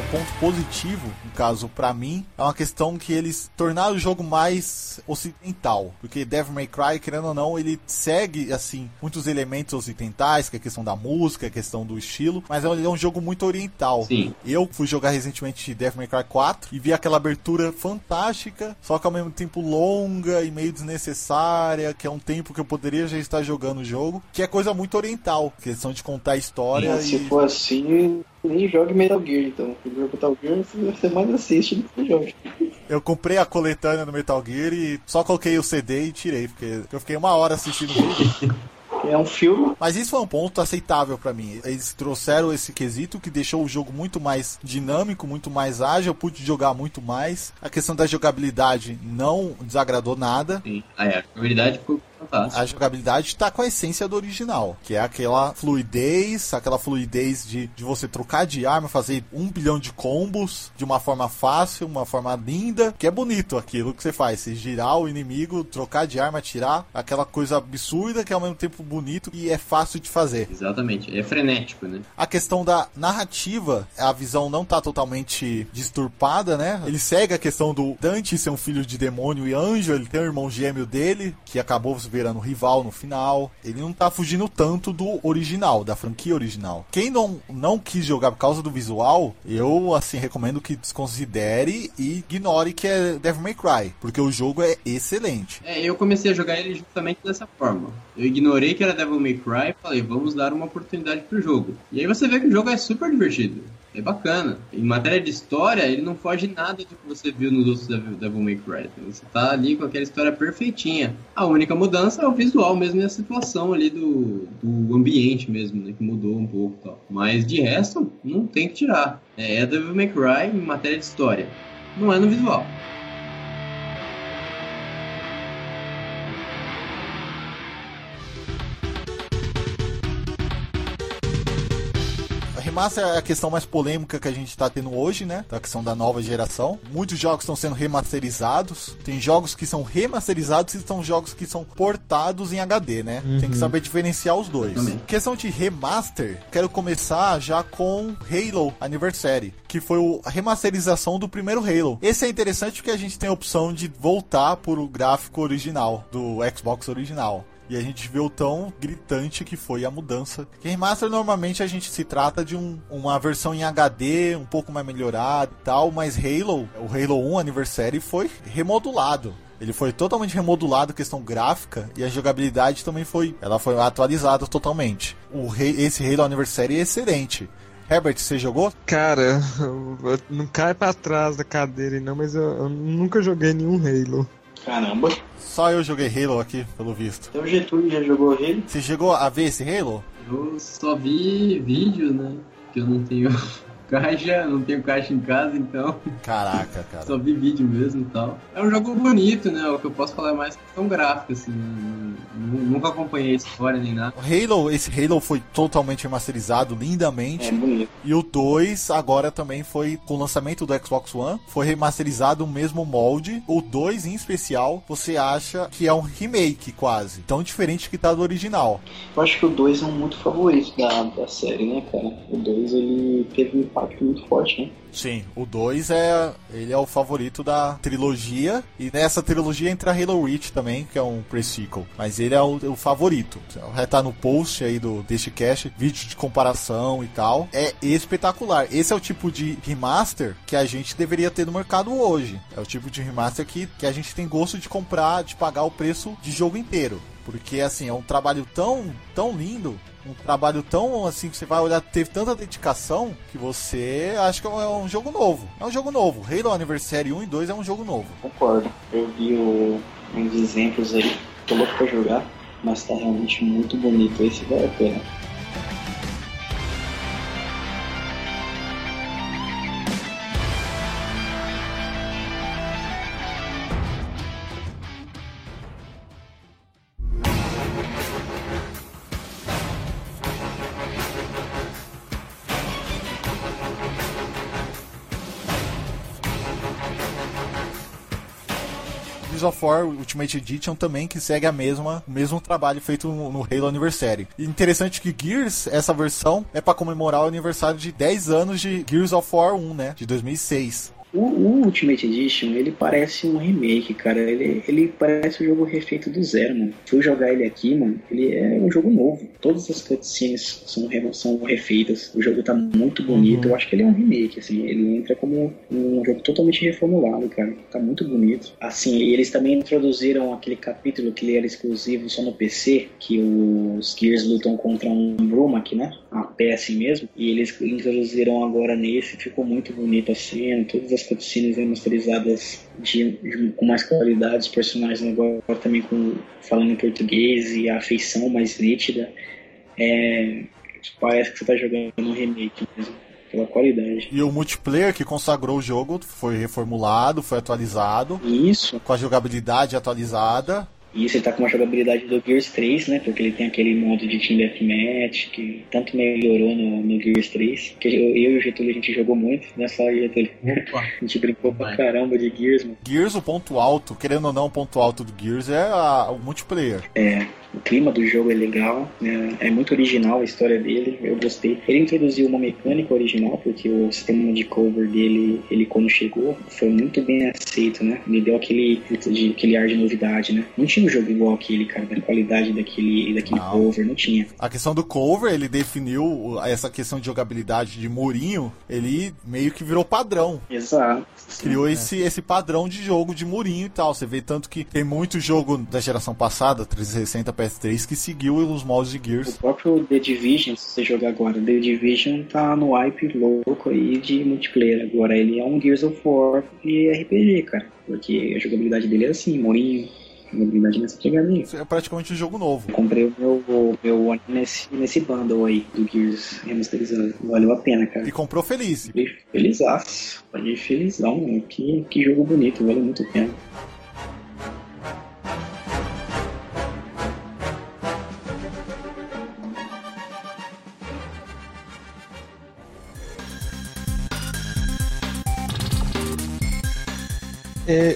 Um ponto positivo, no caso, pra mim, é uma questão que eles tornaram o jogo mais ocidental. Porque Devil May Cry, querendo ou não, ele segue, assim, muitos elementos ocidentais, que é a questão da música, a questão do estilo, mas ele é um jogo muito oriental. Sim. Eu fui jogar recentemente Devil May Cry 4 e vi aquela abertura fantástica, só que ao mesmo tempo longa e meio desnecessária, que é um tempo que eu poderia já estar jogando o jogo, que é coisa muito oriental, questão de contar a história Se e... for assim, nem jogue Metal Gear, então. O jogo Metal Gear você mais assiste do que joga. Eu comprei a coletânea no Metal Gear e só coloquei o CD e tirei, porque eu fiquei uma hora assistindo o vídeo. É um filme. Mas isso foi um ponto aceitável pra mim. Eles trouxeram esse quesito que deixou o jogo muito mais dinâmico, muito mais ágil, eu pude jogar muito mais. A questão da jogabilidade não desagradou nada. Sim. Ah, é, a jogabilidade ficou fantástica. A jogabilidade tá com a essência do original, que é aquela fluidez, aquela fluidez de, de você trocar de arma, fazer um bilhão de combos de uma forma fácil, uma forma linda, que é bonito aquilo que você faz. Você girar o inimigo, trocar de arma, atirar, aquela coisa absurda que é ao mesmo tempo bonito e é fácil de fazer. Exatamente. É frenético, né? A questão da narrativa, a visão não tá totalmente disturpada, né? Ele segue a questão do Dante ser um filho de demônio e anjo, ele tem um irmão gêmeo dele, que acabou se virando rival no final. Ele não tá fugindo tanto do original, da franquia original. Quem não, não quis jogar por causa do visual, eu, assim, recomendo que desconsidere e ignore que é Devil May Cry, porque o jogo é excelente. É, eu comecei a jogar ele justamente dessa forma. Eu ignorei que era Devil May Cry falei, vamos dar uma oportunidade pro jogo. E aí você vê que o jogo é super divertido. É bacana. Em matéria de história, ele não foge nada do que você viu nos outros Devil, Devil May Cry. Você tá ali com aquela história perfeitinha. A única mudança é o visual mesmo e a situação ali do, do ambiente mesmo, né? Que mudou um pouco e tal. Mas de resto, não tem que tirar. É, é Devil May Cry em matéria de história. Não é no visual. Remaster é a questão mais polêmica que a gente tá tendo hoje, né? Da questão da nova geração. Muitos jogos estão sendo remasterizados. Tem jogos que são remasterizados e são jogos que são portados em HD, né? Tem que Uhum. saber diferenciar os dois. Também. Questão de remaster, quero começar já com Halo Anniversary, que foi o- a remasterização do primeiro Halo. Esse é interessante porque a gente tem a opção de voltar pro gráfico original do Xbox original. E a gente vê o tão gritante que foi a mudança. Que remaster normalmente a gente se trata de um- uma versão em HD, um pouco mais melhorada e tal, mas Halo, o Halo 1 Anniversary foi remodulado. Ele foi totalmente remodulado, questão gráfica, e a jogabilidade também foi, ela foi atualizada totalmente. O rei, esse Halo Anniversary é excelente. Herbert, você jogou? Cara, não cai pra trás da cadeira não, mas eu, eu nunca joguei nenhum Halo. Caramba. Só eu joguei Halo aqui, pelo visto. Então o Getúlio já jogou ele? Você chegou a ver esse Halo? Eu só vi vídeo, né? Que eu não tenho caixa, não tenho caixa em casa, então Caraca, cara. só vi vídeo mesmo e tal. É um jogo bonito, né? O que eu posso falar é mais questão gráfica, assim. né? Nu- Nunca acompanhei a história nem nada. O Halo, esse Halo foi totalmente remasterizado lindamente. É bonito. E o 2 agora também foi, com o lançamento do Xbox One, foi remasterizado no mesmo molde. O 2 em especial, você acha que é um remake quase. Tão diferente que tá do original. Eu acho que o 2 é um muito favorito da, da série, né, cara? O 2 ele teve um impacto muito forte, né? Sim, o 2 é, ele é o favorito da trilogia. E nessa trilogia entra Halo Reach também, que é um pre-sequel. Mas ele é o, o favorito. Vai estar no post aí do, deste cast, vídeo de comparação e tal. É espetacular. Esse é o tipo de remaster que a gente deveria ter no mercado hoje. É o tipo de remaster que, que a gente tem gosto de comprar, de pagar o preço de jogo inteiro. Porque assim, é um trabalho tão, tão lindo um trabalho tão assim que você vai olhar, teve tanta dedicação que você acha que é um jogo novo. É um jogo novo. Halo Anniversary 1 e 2 é um jogo novo. Concordo. Eu vi o- uns exemplos aí, tô louco pra jogar, mas tá realmente muito bonito. Esse vale a pena. Gears of War Ultimate Edition também que segue a mesma, o mesmo trabalho feito no, Halo Anniversary. E interessante que Gears, essa versão é para comemorar o aniversário de 10 anos de Gears of War 1, né, de 2006. O, o Ultimate Edition, ele parece um remake, cara. Ele, ele parece um jogo refeito do zero, mano. Fui jogar ele aqui, mano. Ele é um jogo novo. Todas as cutscenes são, são refeitas. O jogo tá muito bonito. Eu acho que ele é um remake, assim. Ele entra como um jogo totalmente reformulado, cara. Tá muito bonito. Assim, eles também introduziram aquele capítulo que ele era exclusivo só no PC, que os Gears lutam contra um Brumac, né? A PS mesmo. E eles introduziram agora nesse. Ficou muito bonito a cena. Todas as cutscenes remasterizadas de, de- com mais qualidade. Os personagens agora também com, falando em português e a feição mais nítida. É, parece que você tá jogando um remake mesmo. Pela qualidade. E o multiplayer que consagrou o jogo foi reformulado, foi atualizado. Isso. Com a jogabilidade atualizada. E você tá com uma jogabilidade do Gears 3, né? Porque ele tem aquele modo de Team Deathmatch que tanto melhorou no, no Gears 3. Que eu, eu e o Getúlio a gente jogou muito, não é só o Getúlio. A gente brincou pra caramba de Gears, mano. Gears, o ponto alto, querendo ou não, o ponto alto do Gears é a- o multiplayer. É, o clima do jogo é legal, né? é muito original a história dele, eu gostei. Ele introduziu uma mecânica original, porque o sistema de cover dele, ele quando chegou, foi muito bem aceito, né? Me deu aquele, de, aquele ar de novidade, né? Não tinha um jogo igual aquele, cara, da qualidade daquele, daquele cover, não tinha. A questão do cover, ele definiu essa questão de jogabilidade de murinho, ele meio que virou padrão. Exato. Criou esse, esse padrão de jogo de murinho e tal. Você vê tanto que tem muito jogo da geração passada, 360 PS3, que seguiu os moldes de Gears. O próprio The Division, se você jogar agora, The Division tá no hype louco aí de multiplayer. Agora ele é um Gears of War e RPG, cara. Porque a jogabilidade dele é assim, morinho, jogabilidade nessa pegada aí. É praticamente um jogo novo. Eu comprei o meu, o meu One nesse, nesse bundle aí do Gears remasterizado. Valeu a pena, cara. E comprou feliz. Felizaço. Paguei felizão, mano. Que, que jogo bonito, valeu muito a pena.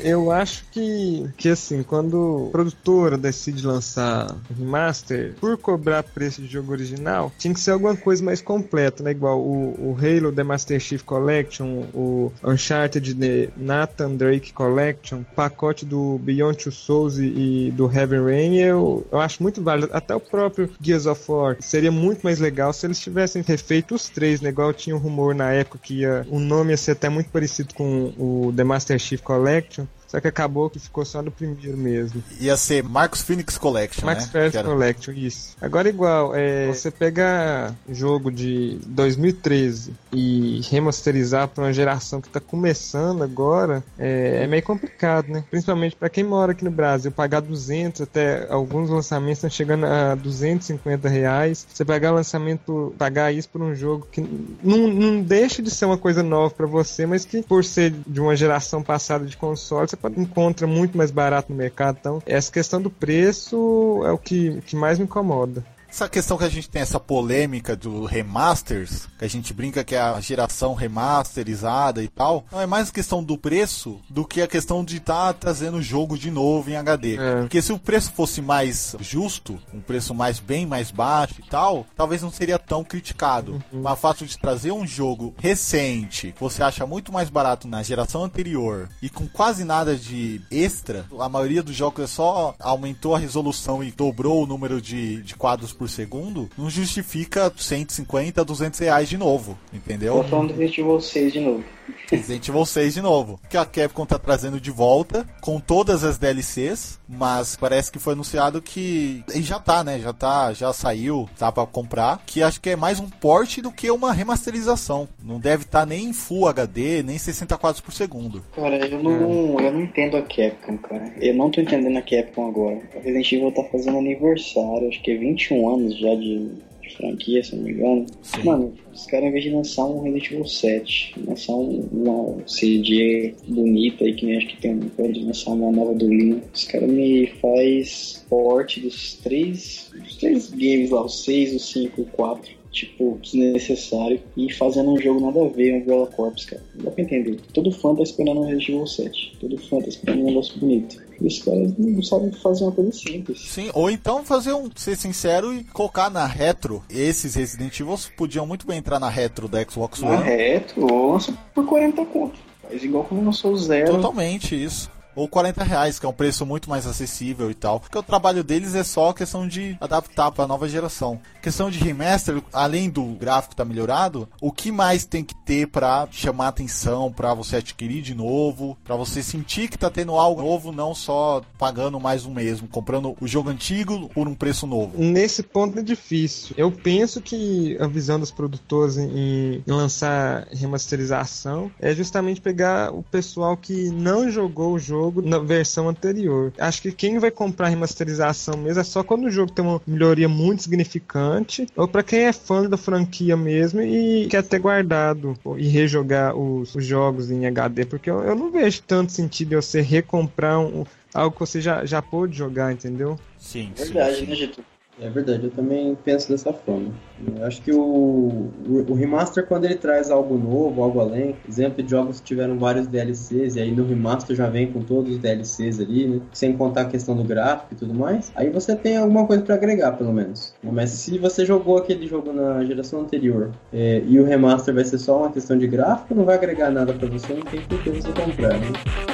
Eu acho que, que assim, quando a produtora decide lançar remaster, por cobrar preço de jogo original, tinha que ser alguma coisa mais completa, né? Igual o, o Halo The Master Chief Collection, o Uncharted The Nathan Drake Collection, pacote do Beyond Two Souls e, e do Heaven Rain, eu, eu acho muito válido. Até o próprio Gears of War seria muito mais legal se eles tivessem refeito os três, né? Igual tinha um rumor na época que ia, o nome ia ser até muito parecido com o The Master Chief Collection. action. Só que acabou que ficou só no primeiro mesmo. Ia ser Marcos Phoenix Collection, Marcos né? Phoenix Era... Collection, isso. Agora igual, é, você pegar jogo de 2013 e remasterizar para uma geração que está começando agora, é, é, meio complicado, né? Principalmente para quem mora aqui no Brasil, pagar 200 até alguns lançamentos estão chegando a 250 reais. Você pagar lançamento, pagar isso por um jogo que não, não deixa de ser uma coisa nova para você, mas que por ser de uma geração passada de console, você encontra muito mais barato no mercado. Então, essa questão do preço é o que, que mais me incomoda essa questão que a gente tem essa polêmica do remasters, que a gente brinca que é a geração remasterizada e tal, não é mais questão do preço do que a questão de estar tá trazendo o jogo de novo em HD. É. Porque se o preço fosse mais justo, um preço mais bem mais baixo e tal, talvez não seria tão criticado. Uhum. Mas o fato de trazer um jogo recente, que você acha muito mais barato na geração anterior e com quase nada de extra, a maioria dos jogos é só aumentou a resolução e dobrou o número de, de quadros por por segundo, não justifica 150, 200 reais de novo, entendeu? Tô falando Evil 6 de novo. Evil 6 de novo. Que a Capcom tá trazendo de volta com todas as DLCs, mas parece que foi anunciado que e já tá, né? Já tá, já saiu, tá para comprar, que acho que é mais um porte do que uma remasterização. Não deve estar tá nem em Full HD, nem 60 quadros por segundo. Cara, eu não, eu não entendo a Capcom, cara. Eu não tô entendendo a Capcom agora. A Resident Evil tá fazendo aniversário, acho que é 21 anos já de franquia, se não me engano. Sim. Mano, os caras, em vez de lançar um Resident Evil 7, lançar um, uma CD bonita aí, que nem acho que tem pode lançar uma nova do Leon, os caras me faz porte dos três, dos três games lá, o 6, o 5 e o 4 tipo, desnecessário e fazendo um jogo nada a ver, um Umbrella Corps, cara. Não dá pra entender. Todo fã tá esperando um Resident Evil 7. Todo fã tá esperando um negócio bonito. E os caras não sabem fazer uma coisa simples. Sim, ou então fazer um, ser sincero e colocar na retro. Esses Resident Evil podiam muito bem entrar na retro da Xbox One. Na retro, lança por 40 conto. Faz igual como lançou o Zero. Totalmente isso ou 40 reais, que é um preço muito mais acessível e tal. Porque o trabalho deles é só questão de adaptar para a nova geração. Questão de remaster, além do gráfico estar tá melhorado, o que mais tem que ter para chamar atenção, para você adquirir de novo, para você sentir que tá tendo algo novo, não só pagando mais o mesmo, comprando o jogo antigo por um preço novo? Nesse ponto é difícil. Eu penso que a visão dos produtores em, em lançar remasterização é justamente pegar o pessoal que não jogou o jogo jogo na versão anterior. Acho que quem vai comprar remasterização mesmo é só quando o jogo tem uma melhoria muito significante, ou para quem é fã da franquia mesmo e quer ter guardado e rejogar os, os jogos em HD, porque eu, eu, não vejo tanto sentido eu você recomprar um, algo que você já, já pôde jogar, entendeu? Sim, Verdade, sim, né, Getúlio? É verdade, eu também penso dessa forma. Eu acho que o, o, remaster, quando ele traz algo novo, algo além, exemplo de jogos que tiveram vários DLCs, e aí no remaster já vem com todos os DLCs ali, né? Sem contar a questão do gráfico e tudo mais, aí você tem alguma coisa para agregar, pelo menos. Mas se você jogou aquele jogo na geração anterior é, e o remaster vai ser só uma questão de gráfico, não vai agregar nada para você, não tem por que você comprar, né?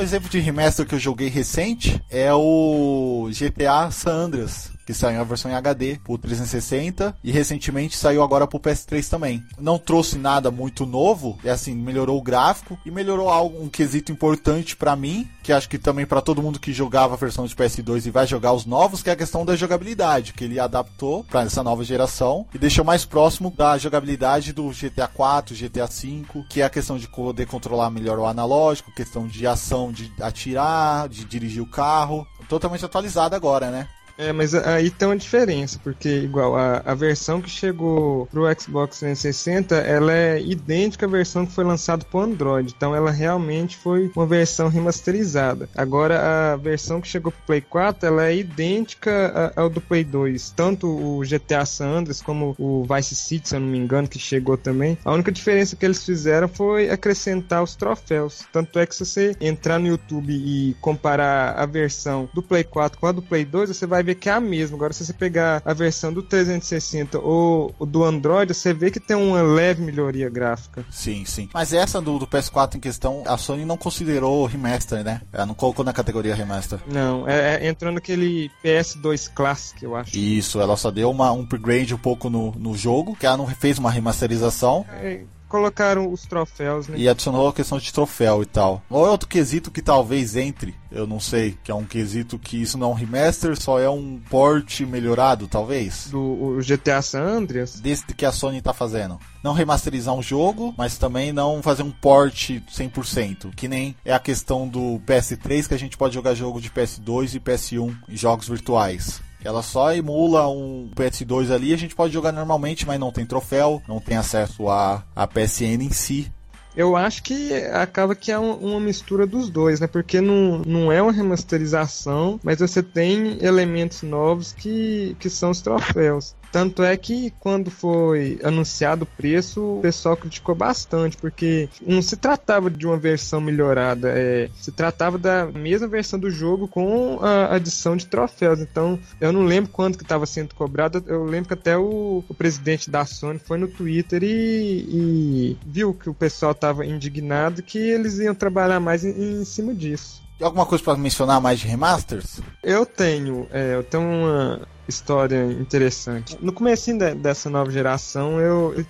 Um exemplo de remaster que eu joguei recente é o GTA San Andreas que saiu a versão em HD pro 360 e recentemente saiu agora pro PS3 também. Não trouxe nada muito novo, é assim, melhorou o gráfico e melhorou algo, um quesito importante para mim, que acho que também para todo mundo que jogava a versão de PS2 e vai jogar os novos, que é a questão da jogabilidade, que ele adaptou para essa nova geração e deixou mais próximo da jogabilidade do GTA 4, GTA 5, que é a questão de poder controlar melhor o analógico, questão de ação de atirar, de dirigir o carro, totalmente atualizada agora, né? É, mas aí tem uma diferença, porque igual a, a versão que chegou pro Xbox 360, ela é idêntica à versão que foi lançada pro Android, então ela realmente foi uma versão remasterizada. Agora a versão que chegou pro Play 4, ela é idêntica ao do Play 2, tanto o GTA San Andreas como o Vice City, se eu não me engano, que chegou também. A única diferença que eles fizeram foi acrescentar os troféus. Tanto é que se você entrar no YouTube e comparar a versão do Play 4 com a do Play 2, você vai ver que é a mesma. Agora, se você pegar a versão do 360 ou do Android, você vê que tem uma leve melhoria gráfica. Sim, sim. Mas essa do, do PS4 em questão, a Sony não considerou remaster, né? Ela não colocou na categoria remaster. Não, é, é entrou naquele PS2 Classic, eu acho. Isso, ela só deu uma, um upgrade um pouco no, no jogo, que ela não fez uma remasterização. É colocaram os troféus, né? E adicionou a questão de troféu e tal. Ou é outro quesito que talvez entre, eu não sei, que é um quesito que isso não é um remaster, só é um port melhorado, talvez. Do GTA San Andreas? Desse que a Sony tá fazendo. Não remasterizar um jogo, mas também não fazer um port 100%, que nem é a questão do PS3 que a gente pode jogar jogo de PS2 e PS1 em jogos virtuais. Ela só emula um PS2 ali, a gente pode jogar normalmente, mas não tem troféu, não tem acesso à, à PSN em si. Eu acho que acaba que é uma mistura dos dois, né? Porque não, não é uma remasterização, mas você tem elementos novos que, que são os troféus. Tanto é que quando foi anunciado o preço, o pessoal criticou bastante, porque não se tratava de uma versão melhorada, é, se tratava da mesma versão do jogo com a adição de troféus. Então, eu não lembro quanto que estava sendo cobrado, eu lembro que até o, o, presidente da Sony foi no Twitter e, e viu que o pessoal estava indignado que eles iam trabalhar mais em, em cima disso. Tem alguma coisa para mencionar mais de remasters? Eu tenho, é, eu tenho uma história interessante. No começo de, dessa nova geração, eu, eu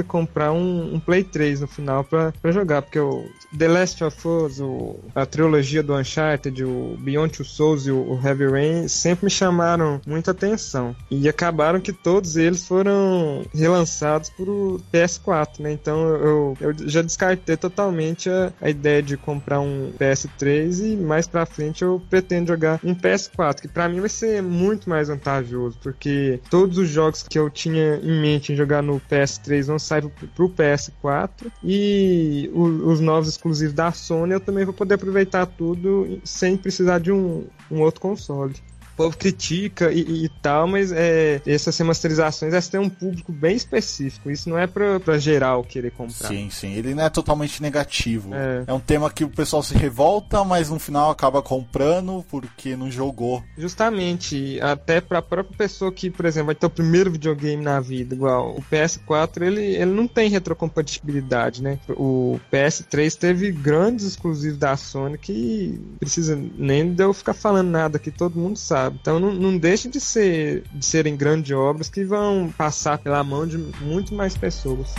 a comprar um, um Play 3 no final para jogar, porque o The Last of Us, o, a trilogia do Uncharted, o Beyond Two Souls e o, o Heavy Rain sempre me chamaram muita atenção. E acabaram que todos eles foram relançados por PS4, né? Então eu, eu já descartei totalmente a, a ideia de comprar um PS3 e mais pra frente eu pretendo jogar um PS4, que para mim vai ser muito mais vantajoso porque todos os jogos que eu tinha em mente em jogar no PS3 vão sair pro PS4 e o, os novos exclusivos da Sony eu também vou poder aproveitar tudo sem precisar de um, um outro console o povo critica e, e tal, mas é, essas remasterizações elas têm um público bem específico. Isso não é pra, pra geral querer comprar. Sim, sim. Ele não é totalmente negativo. É. é um tema que o pessoal se revolta, mas no final acaba comprando porque não jogou. Justamente. Até pra própria pessoa que, por exemplo, vai ter o primeiro videogame na vida, igual o PS4, ele, ele não tem retrocompatibilidade, né? O PS3 teve grandes exclusivos da Sony que precisa nem de eu ficar falando nada que todo mundo sabe sabe? Então não, não deixa de ser de serem grandes obras que vão passar pela mão de muito mais pessoas.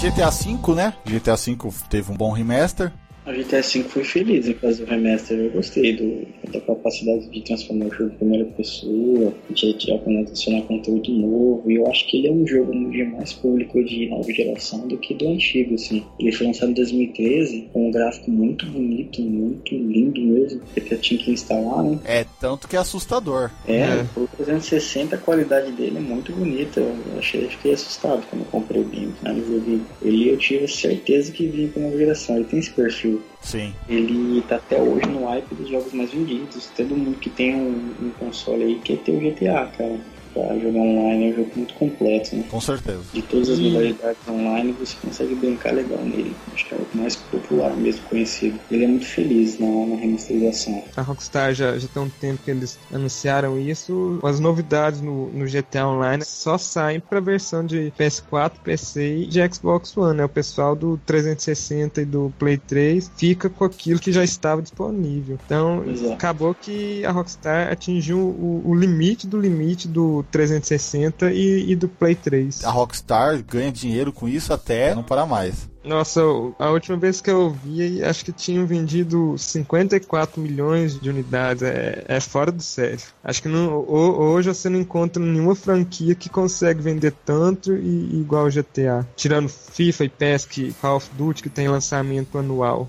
GTA V, né? GTA V teve um bom remaster. A GTA V foi feliz em fazer o remaster. Eu gostei do, da capacidade de transformar o jogo em primeira pessoa, de, de adicionar conteúdo novo. E eu acho que ele é um jogo de mais público de nova geração do que do antigo, assim. Ele foi lançado em 2013 com um gráfico muito bonito, muito lindo mesmo. Porque tinha que instalar, né? É, tanto que é assustador. É, é. o 360 a qualidade dele é muito bonita. Eu achei, fiquei assustado quando eu comprei o game, né? Ele eu tive certeza que vinha com nova geração. Ele tem esse perfil Sim. Ele tá até hoje no hype dos jogos mais vendidos. Todo mundo que tem um, um console aí quer ter o GTA, cara para jogar online é um jogo muito completo, né? Com certeza. De todas as modalidades online você consegue brincar legal nele. Acho que é o mais popular mesmo conhecido. Ele é muito feliz na, na remasterização. A Rockstar já, já tem um tempo que eles anunciaram isso. As novidades no, no GTA Online só saem para versão de PS4, PC e de Xbox One. Né? O pessoal do 360 e do Play 3 fica com aquilo que já estava disponível. Então Exato. acabou que a Rockstar atingiu o, o limite do limite do 360 e, e do Play 3. A Rockstar ganha dinheiro com isso até não parar mais. Nossa, a última vez que eu vi, acho que tinham vendido 54 milhões de unidades. É, é fora do sério. Acho que não, hoje você não encontra nenhuma franquia que consegue vender tanto e igual o GTA. Tirando FIFA e PES, que Call of Duty, que tem lançamento anual.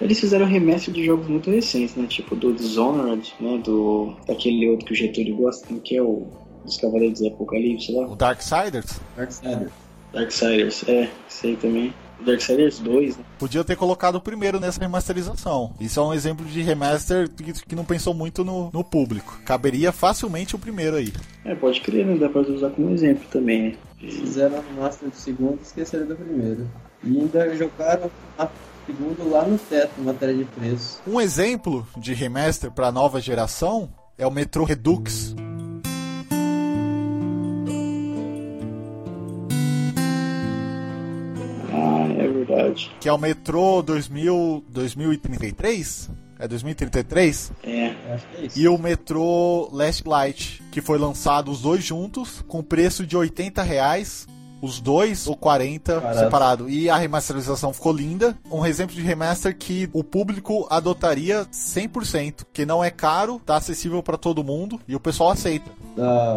Eles fizeram remestre de jogos muito recentes, né? Tipo do Dishonored, né? Do daquele outro que o Getúlio gosta, que é o dos Cavaleiros do Apocalipse lá. O Darksiders? Darksiders. Darksiders, é, sei também. Darksiders 2, né? Podia ter colocado o primeiro nessa remasterização. Isso é um exemplo de remaster que, que não pensou muito no, no, público. Caberia facilmente o primeiro aí. É, pode crer, né? Dá pra usar como exemplo também, né? Fizeram o master do segundo e esqueceram do primeiro. E ainda jogaram a segundo lá no teto, matéria de preço. Um exemplo de remaster para nova geração é o Metro Redux. Verdade. Que é o Metro 2000, 2033? É 2033? É, acho que é isso. E o Metro Last Light, que foi lançado os dois juntos, com preço de 80 reais os dois ou 40 Parado. separado. E a remasterização ficou linda. Um exemplo de remaster que o público adotaria 100%, que não é caro, tá acessível para todo mundo e o pessoal aceita.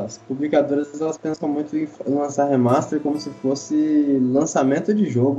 As publicadoras elas pensam muito em lançar remaster como se fosse lançamento de jogo.